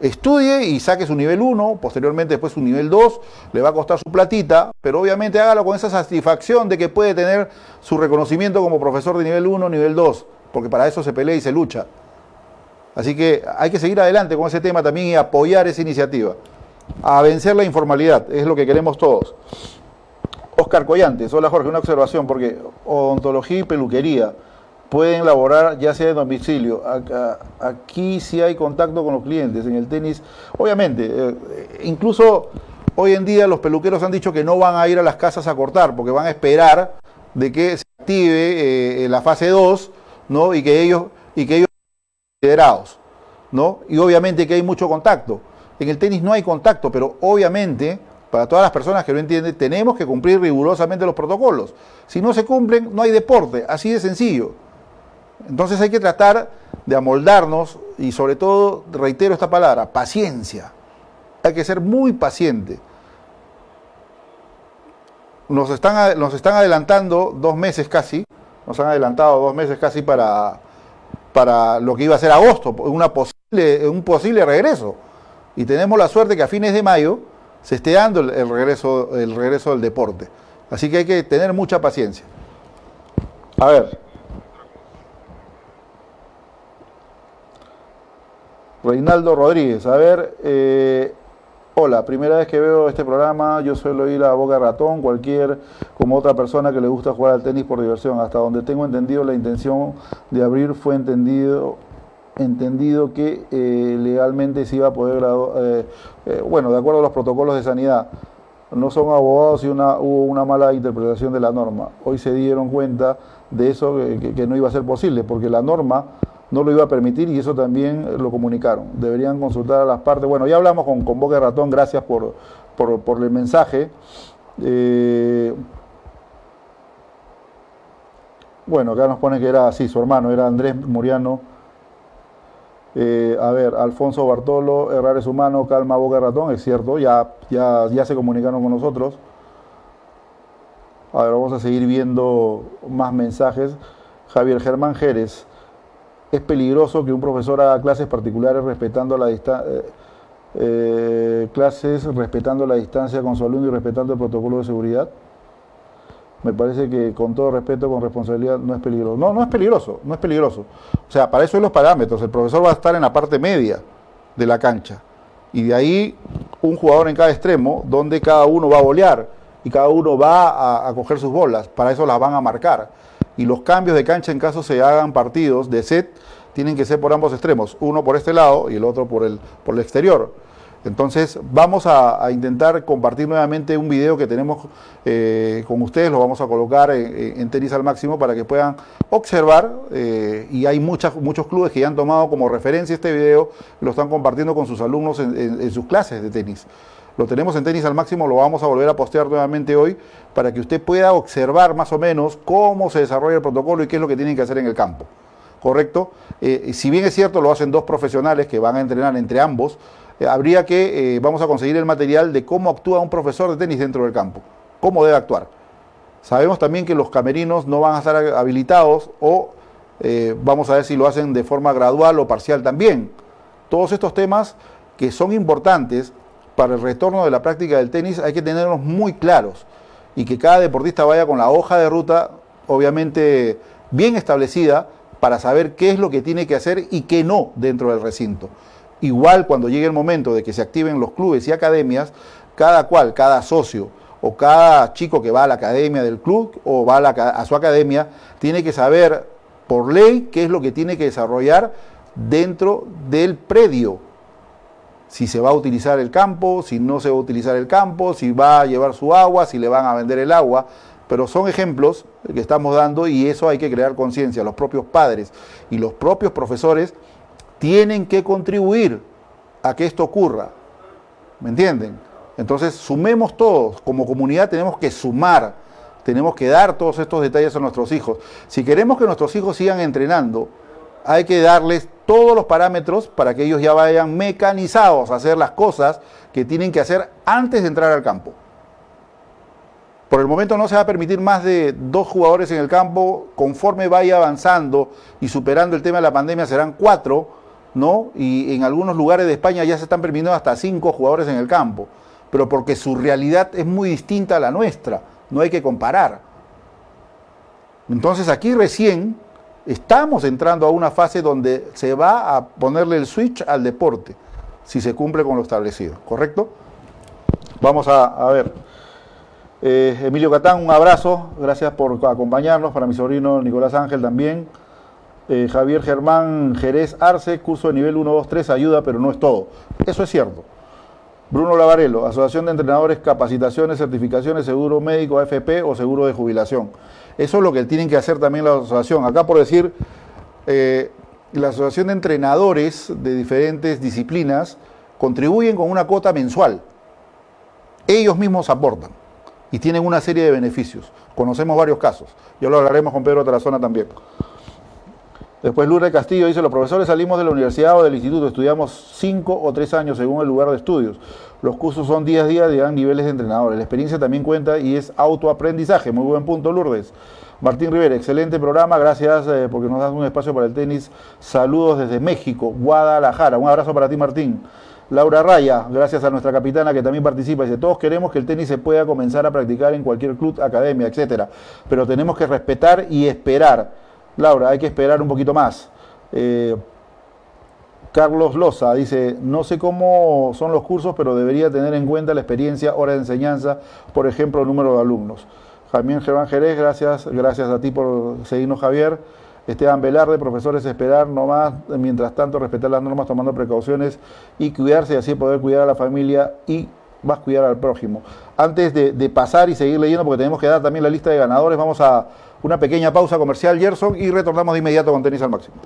Estudie y saque su nivel 1, posteriormente después su nivel 2, le va a costar su platita, pero obviamente hágalo con esa satisfacción de que puede tener su reconocimiento como profesor de nivel 1, nivel 2, porque para eso se pelea y se lucha. Así que hay que seguir adelante con ese tema también y apoyar esa iniciativa. A vencer la informalidad, es lo que queremos todos. Oscar Collantes, hola Jorge, una observación, porque odontología y peluquería pueden laborar ya sea en domicilio. Aquí sí hay contacto con los clientes, en el tenis, obviamente, eh, incluso hoy en día los peluqueros han dicho que no van a ir a las casas a cortar, porque van a esperar de que se active eh, la fase 2, ¿no? Y que ellos, y que ellos considerados, ¿no? Y obviamente que hay mucho contacto. En el tenis no hay contacto, pero obviamente, para todas las personas que lo entienden, tenemos que cumplir rigurosamente los protocolos. Si no se cumplen, no hay deporte, así de sencillo. Entonces hay que tratar de amoldarnos y sobre todo, reitero esta palabra, paciencia. Hay que ser muy paciente. Nos están, nos están adelantando dos meses casi, nos han adelantado dos meses casi para, para lo que iba a ser agosto, una posible, un posible regreso. Y tenemos la suerte que a fines de mayo se esté dando el, regreso, el regreso del deporte. Así que hay que tener mucha paciencia. A ver. Reinaldo Rodríguez, a ver, eh, Hola, primera vez que veo este programa, yo suelo ir a Boca Ratón, cualquier, como otra persona que le gusta jugar al tenis por diversión. Hasta donde tengo entendido, la intención de abrir fue entendido entendido que eh, legalmente se iba a poder eh, eh, bueno, de acuerdo a los protocolos de sanidad. No son abogados y una, hubo una mala interpretación de la norma. Hoy se dieron cuenta de eso, que no iba a ser posible, porque la norma no lo iba a permitir y eso también lo comunicaron. Deberían consultar a las partes. Bueno, ya hablamos con, con de Ratón, gracias por, por, el mensaje. Eh, bueno, acá nos pone que era así, su hermano, era Andrés Muriano. Eh, a ver, Alfonso Bartolo, errar es humano, calma Boca Ratón, es cierto, ya, ya, ya se comunicaron con nosotros. A ver, vamos a seguir viendo más mensajes. Javier Germán Jerez es peligroso que un profesor haga clases particulares respetando la distancia. Eh, eh, clases respetando la distancia con su alumno y respetando el protocolo de seguridad. Me parece que con todo respeto, con responsabilidad, no es peligroso. No, no es peligroso, no es peligroso. O sea, para eso son los parámetros. El profesor va a estar en la parte media de la cancha. Y de ahí un jugador en cada extremo, donde cada uno va a bolear y cada uno va a, a coger sus bolas. Para eso las van a marcar y los cambios de cancha en caso se hagan partidos de set tienen que ser por ambos extremos, uno por este lado y el otro por el, por el exterior. Entonces vamos a, intentar compartir nuevamente un video que tenemos eh, con ustedes, lo vamos a colocar en, tenis al máximo para que puedan observar eh, y hay muchos clubes que ya han tomado como referencia este video lo están compartiendo con sus alumnos en sus clases de tenis. Lo tenemos en tenis al máximo, lo vamos a volver a postear nuevamente hoy para que usted pueda observar más o menos cómo se desarrolla el protocolo y qué es lo que tienen que hacer en el campo. ¿Correcto? Eh, si bien es cierto, lo hacen dos profesionales que van a entrenar entre ambos, habría que, eh, vamos a conseguir el material de cómo actúa un profesor de tenis dentro del campo, cómo debe actuar. Sabemos también que los camerinos no van a estar habilitados o vamos a ver si lo hacen de forma gradual o parcial también. Todos estos temas que son importantes para el retorno de la práctica del tenis hay que tenerlos muy claros y que cada deportista vaya con la hoja de ruta, obviamente bien establecida para saber qué es lo que tiene que hacer y qué no dentro del recinto. Igual cuando llegue el momento de que se activen los clubes y academias, cada cual, cada socio o cada chico que va a la academia del club o va a, su academia, tiene que saber por ley qué es lo que tiene que desarrollar dentro del predio. Si se va a utilizar el campo, si no se va a utilizar el campo, si va a llevar su agua, si le van a vender el agua. Pero son ejemplos que estamos dando y eso hay que crear conciencia. Los propios padres y los propios profesores tienen que contribuir a que esto ocurra. ¿Me entienden? Entonces, sumemos todos. Como comunidad tenemos que sumar. Tenemos que dar todos estos detalles a nuestros hijos. Si queremos que nuestros hijos sigan entrenando, hay que darles todos los parámetros para que ellos ya vayan mecanizados a hacer las cosas que tienen que hacer antes de entrar al campo. Por el momento no se va a permitir más de dos jugadores en el campo. Conforme vaya avanzando y superando el tema de la pandemia serán cuatro, ¿no? Y en algunos lugares de España ya se están permitiendo hasta cinco jugadores en el campo. Pero porque su realidad es muy distinta a la nuestra. No hay que comparar. Entonces aquí recién estamos entrando a una fase donde se va a ponerle el switch al deporte, si se cumple con lo establecido. ¿Correcto? Vamos a, ver. Eh, Emilio Catán, un abrazo, gracias por acompañarnos, para mi sobrino Nicolás Ángel también. Eh, Javier Germán Jerez Arce, curso de nivel 1, 2, 3, ayuda, pero no es todo. Eso es cierto. Bruno Lavarello, Asociación de Entrenadores, Capacitaciones, Certificaciones, Seguro Médico, AFP o Seguro de Jubilación. Eso es lo que tienen que hacer también la asociación. Acá por decir, eh, la Asociación de Entrenadores de diferentes disciplinas contribuyen con una cuota mensual. Ellos mismos aportan y tienen una serie de beneficios. Conocemos varios casos. Ya lo hablaremos con Pedro Tarazona también. Después Lourdes Castillo dice, los profesores salimos de la universidad o del instituto, estudiamos cinco o tres años según el lugar de estudios. Los cursos son día a día de niveles de entrenadores. La experiencia también cuenta y es autoaprendizaje. Muy buen punto, Lourdes. Martín Rivera, excelente programa, gracias eh, porque nos das un espacio para el tenis. Saludos desde México, Guadalajara. Un abrazo para ti, Martín. Laura Raya, gracias a nuestra capitana que también participa, dice, todos queremos que el tenis se pueda comenzar a practicar en cualquier club, academia, etcétera, pero tenemos que respetar y esperar. Laura, hay que esperar un poquito más. Eh, Carlos Loza dice, no sé cómo son los cursos, pero debería tener en cuenta la experiencia, hora de enseñanza, por ejemplo, número de alumnos. Javier Germán Jerez, gracias, gracias a ti por seguirnos, Javier. Esteban Velarde, profesores, esperar nomás, mientras tanto respetar las normas tomando precauciones y cuidarse y así poder cuidar a la familia y más cuidar al prójimo. Antes de, pasar y seguir leyendo, porque tenemos que dar también la lista de ganadores, vamos a una pequeña pausa comercial, Gerson, y retornamos de inmediato con tenis al máximo.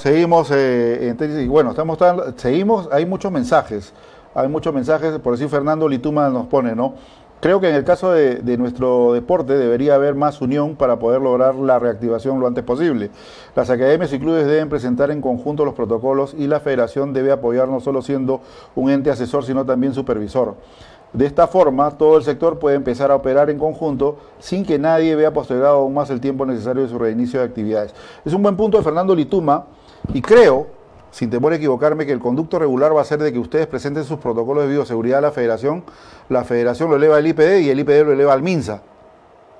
Seguimos, eh, y bueno, estamos seguimos, hay muchos mensajes, hay muchos mensajes, por decir Fernando Lituma nos pone, ¿no? Creo que en el caso de, nuestro deporte debería haber más unión para poder lograr la reactivación lo antes posible. Las academias y clubes deben presentar en conjunto los protocolos y la federación debe apoyar no solo siendo un ente asesor, sino también supervisor. De esta forma, todo el sector puede empezar a operar en conjunto sin que nadie vea postergado aún más el tiempo necesario de su reinicio de actividades. Es un buen punto de Fernando Lituma y creo, sin temor a equivocarme, que el conducto regular va a ser de que ustedes presenten sus protocolos de bioseguridad a la federación, la federación lo eleva al IPD y el IPD lo eleva al MINSA.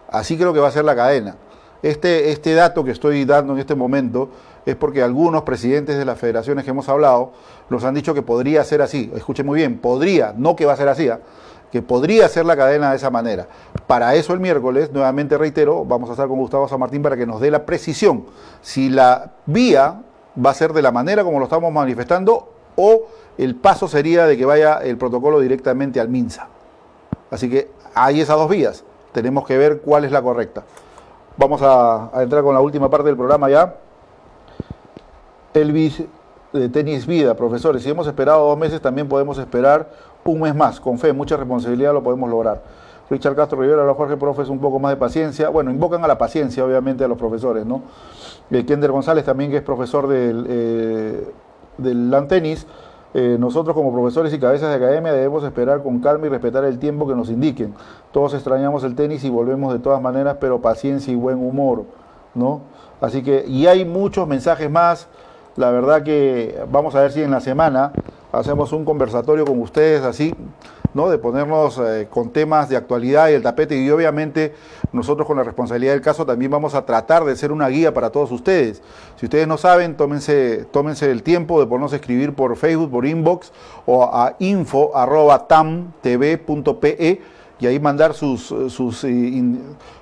Así creo que va a ser la cadena. Este, este dato que estoy dando en este momento es porque algunos presidentes de las federaciones que hemos hablado nos han dicho que podría ser así. Escuche muy bien, podría, no que va a ser así, ¿ah? que podría ser la cadena de esa manera. Para eso el miércoles, nuevamente reitero, vamos a estar con Gustavo San Martín para que nos dé la precisión. Si la vía va a ser de la manera como lo estamos manifestando o el paso sería de que vaya el protocolo directamente al MINSA. Así que hay esas dos vías. tenemos que ver cuál es la correcta. Vamos a, entrar con la última parte del programa ya. Elvis de Tenis Vida, profesores, si hemos esperado dos meses, también podemos esperar un mes más. Con fe, mucha responsabilidad lo podemos lograr. Richard Castro Rivera, Jorge Profe, es un poco más de paciencia. Bueno, invocan a la paciencia, obviamente, a los profesores, ¿no? Eh, Kender González también, que es profesor del, eh, del. Eh, nosotros como profesores y cabezas de academia debemos esperar con calma y respetar el tiempo que nos indiquen. Todos extrañamos el tenis y volvemos de todas maneras, pero paciencia y buen humor, ¿no? Así que, y hay muchos mensajes más. La verdad que vamos a ver si en la semana hacemos un conversatorio con ustedes así, De ponernos eh, con temas de actualidad y el tapete y obviamente nosotros con la responsabilidad del caso también vamos a tratar de ser una guía para todos ustedes. Si ustedes no saben, tómense, tómense el tiempo de ponernos a escribir por Facebook, por inbox o a info.tamtv.pe y ahí mandar sus, sus, eh,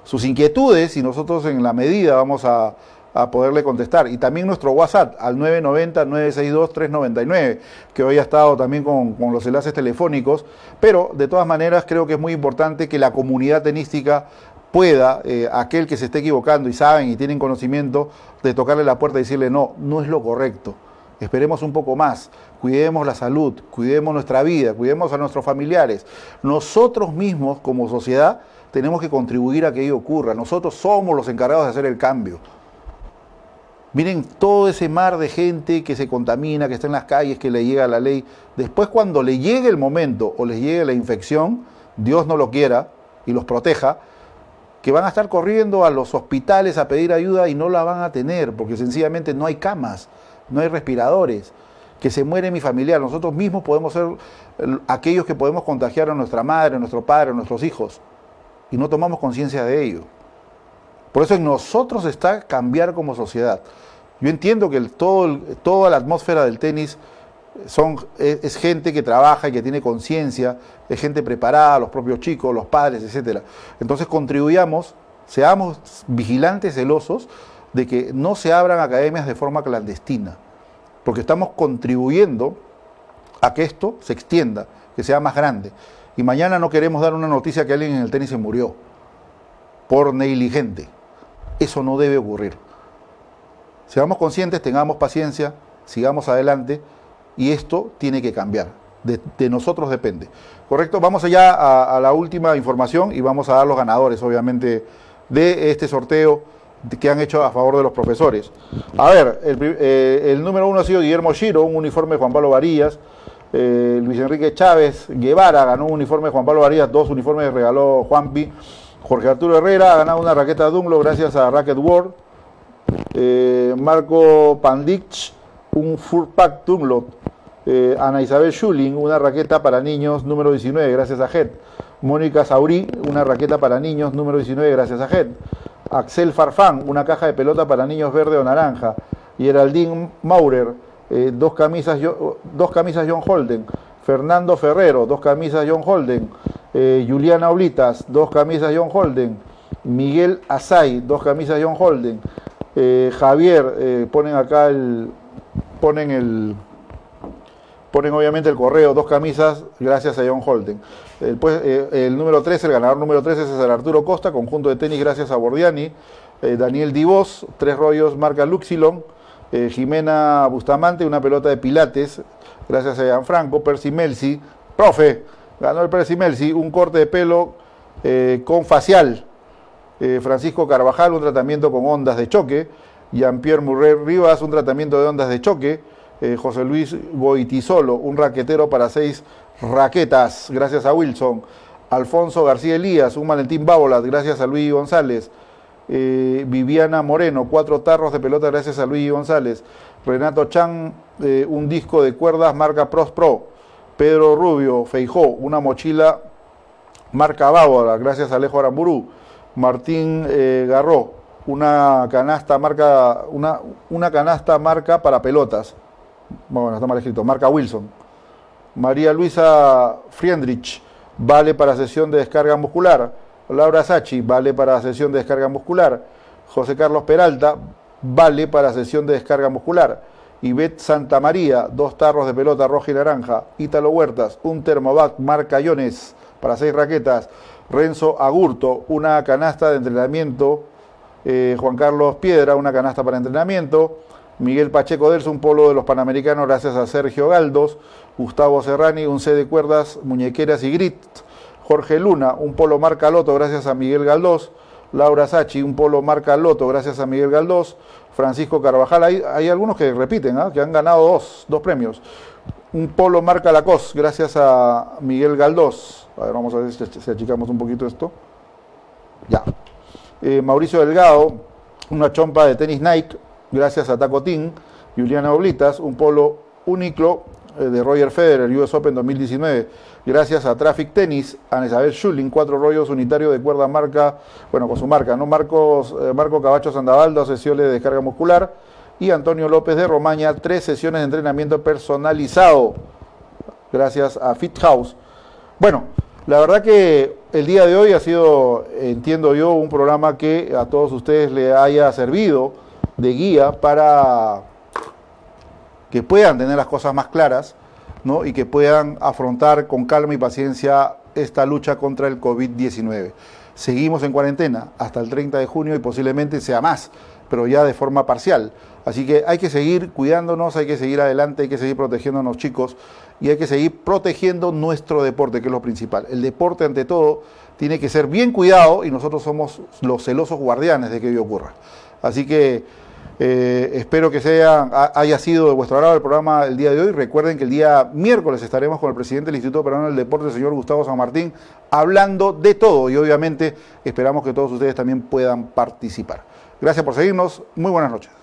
sus inquietudes y nosotros en la medida vamos a a poderle contestar. Y también nuestro WhatsApp al 990-962-399, que hoy ha estado también con, los enlaces telefónicos. Pero de todas maneras creo que es muy importante que la comunidad tenística pueda, eh, aquel que se esté equivocando y saben y tienen conocimiento, de tocarle la puerta y decirle, no, no es lo correcto. Esperemos un poco más, cuidemos la salud, cuidemos nuestra vida, cuidemos a nuestros familiares. Nosotros mismos como sociedad tenemos que contribuir a que ello ocurra. Nosotros somos los encargados de hacer el cambio. Miren todo ese mar de gente que se contamina, que está en las calles, que le llega la ley. Después cuando le llegue el momento o les llegue la infección, Dios no lo quiera y los proteja, que van a estar corriendo a los hospitales a pedir ayuda y no la van a tener, porque sencillamente no hay camas, no hay respiradores, que se muere mi familiar. Nosotros mismos podemos ser aquellos que podemos contagiar a nuestra madre, a nuestro padre, a nuestros hijos, y no tomamos conciencia de ello. Por eso en nosotros está cambiar como sociedad. Yo entiendo que todo, toda la atmósfera del tenis son, es, gente que trabaja y que tiene conciencia, es gente preparada, los propios chicos, los padres, etc. Entonces contribuyamos, seamos vigilantes, celosos, de que no se abran academias de forma clandestina, porque estamos contribuyendo a que esto se extienda, que sea más grande. Y mañana no queremos dar una noticia que alguien en el tenis se murió por negligente. Eso no debe ocurrir. Seamos conscientes, tengamos paciencia, sigamos adelante y esto tiene que cambiar. De, nosotros depende. ¿Correcto? Vamos allá a, la última información y vamos a dar los ganadores, obviamente, de este sorteo que han hecho a favor de los profesores. A ver, el, eh, número uno ha sido Guillermo Shiro, un uniforme de Juan Pablo Varillas. Eh, Luis Enrique Chávez Guevara ganó un uniforme de Juan Pablo Varillas, dos uniformes regaló Juanpi. Jorge Arturo Herrera ha ganado una raqueta Dunlo gracias a Racket World. Eh, Marco Pandich, un full pack Dunlop. Eh, Ana Isabel Schuling, una raqueta para niños número 19 gracias a JET. Mónica Saurí, una raqueta para niños número 19 gracias a JET. Axel Farfán, una caja de pelota para niños verde o naranja. Geraldine Maurer, eh, dos, camisas, dos camisas John Holden. Fernando Ferrero, dos camisas John Holden. Eh, Juliana Oblitas, dos camisas John Holden, Miguel Asay, dos camisas John Holden, eh, Javier, eh, ponen acá el, ponen el, ponen obviamente el correo, dos camisas, gracias a John Holden. El, pues, el número 13, el ganador número 13 es el Arturo Costa, conjunto de tenis gracias a Bordiani, Daniel Divos, tres rollos marca Luxilon, Jimena Bustamante, una pelota de pilates, gracias a Gianfranco, Percy Melsi, profe, ganó el Pérez Melsi, un corte de pelo eh, con facial. Eh, Francisco Carvajal, un tratamiento con ondas de choque. Jean-Pierre Murray Rivas, un tratamiento de ondas de choque. Eh, José Luis Boitisolo, un raquetero para seis raquetas, gracias a Wilson. Alfonso García Elías, un Valentín Bábolas, gracias a Luis González. Viviana Moreno, cuatro tarros de pelota, gracias a Luis González. Renato Chan, un disco de cuerdas marca Pros Pro. Pedro Rubio Feijó, una mochila marca Bábara, gracias a Alejo Aramburú. Martín eh, Garró, una canasta marca, una, una canasta marca para pelotas. Bueno, está mal escrito, marca Wilson. María Luisa Friendrich, vale para sesión de descarga muscular. Laura Sachi, vale para sesión de descarga muscular. José Carlos Peralta, vale para sesión de descarga muscular. Ivette Santa María, dos tarros de pelota roja y naranja. Ítalo Huertas, un termovac marca Iones para seis raquetas. Renzo Agurto, una canasta de entrenamiento. Eh, Juan Carlos Piedra, una canasta para entrenamiento. Miguel Pacheco Delso, un polo de los Panamericanos, gracias a Sergio Galdos. Gustavo Serrani, un C de cuerdas, muñequeras y grit. Jorge Luna, un polo marca Loto, gracias a Miguel Galdós. Laura Sachi, un polo marca Loto, gracias a Miguel Galdós. Francisco Carvajal, hay, algunos que repiten, ¿ah? que han ganado dos, dos premios. Un polo marca Lacos, gracias a Miguel Galdós. A ver, vamos a ver si achicamos un poquito esto. Ya. Eh, Mauricio Delgado, una chompa de tenis Nike, gracias a Tacotín. Juliana Oblitas, un polo Uniclo de Roger Federer, US Open 2019. Gracias a Traffic Tennis, a Isabel Schulling, cuatro rollos unitarios de cuerda marca, bueno, con su marca, ¿no? Marcos, eh, Marco Cabacho Sandavaldo, sesiones de descarga muscular. Y Antonio López de Romaña, tres sesiones de entrenamiento personalizado. Gracias a Fit House. Bueno, la verdad que el día de hoy ha sido, entiendo yo, un programa que a todos ustedes le haya servido de guía para que puedan tener las cosas más claras ¿no? y que puedan afrontar con calma y paciencia esta lucha contra el COVID-19. Seguimos en cuarentena hasta el 30 de junio y posiblemente sea más, pero ya de forma parcial. Así que hay que seguir cuidándonos, hay que seguir adelante, hay que seguir protegiéndonos chicos y hay que seguir protegiendo nuestro deporte, que es lo principal. El deporte ante todo tiene que ser bien cuidado y nosotros somos los celosos guardianes de que ello ocurra. Así que eh, espero que sea, haya sido de vuestro agrado el programa el día de hoy. Recuerden que el día miércoles estaremos con el presidente del Instituto Peruano del Deporte, el señor Gustavo San Martín, hablando de todo y obviamente esperamos que todos ustedes también puedan participar. Gracias por seguirnos. Muy buenas noches.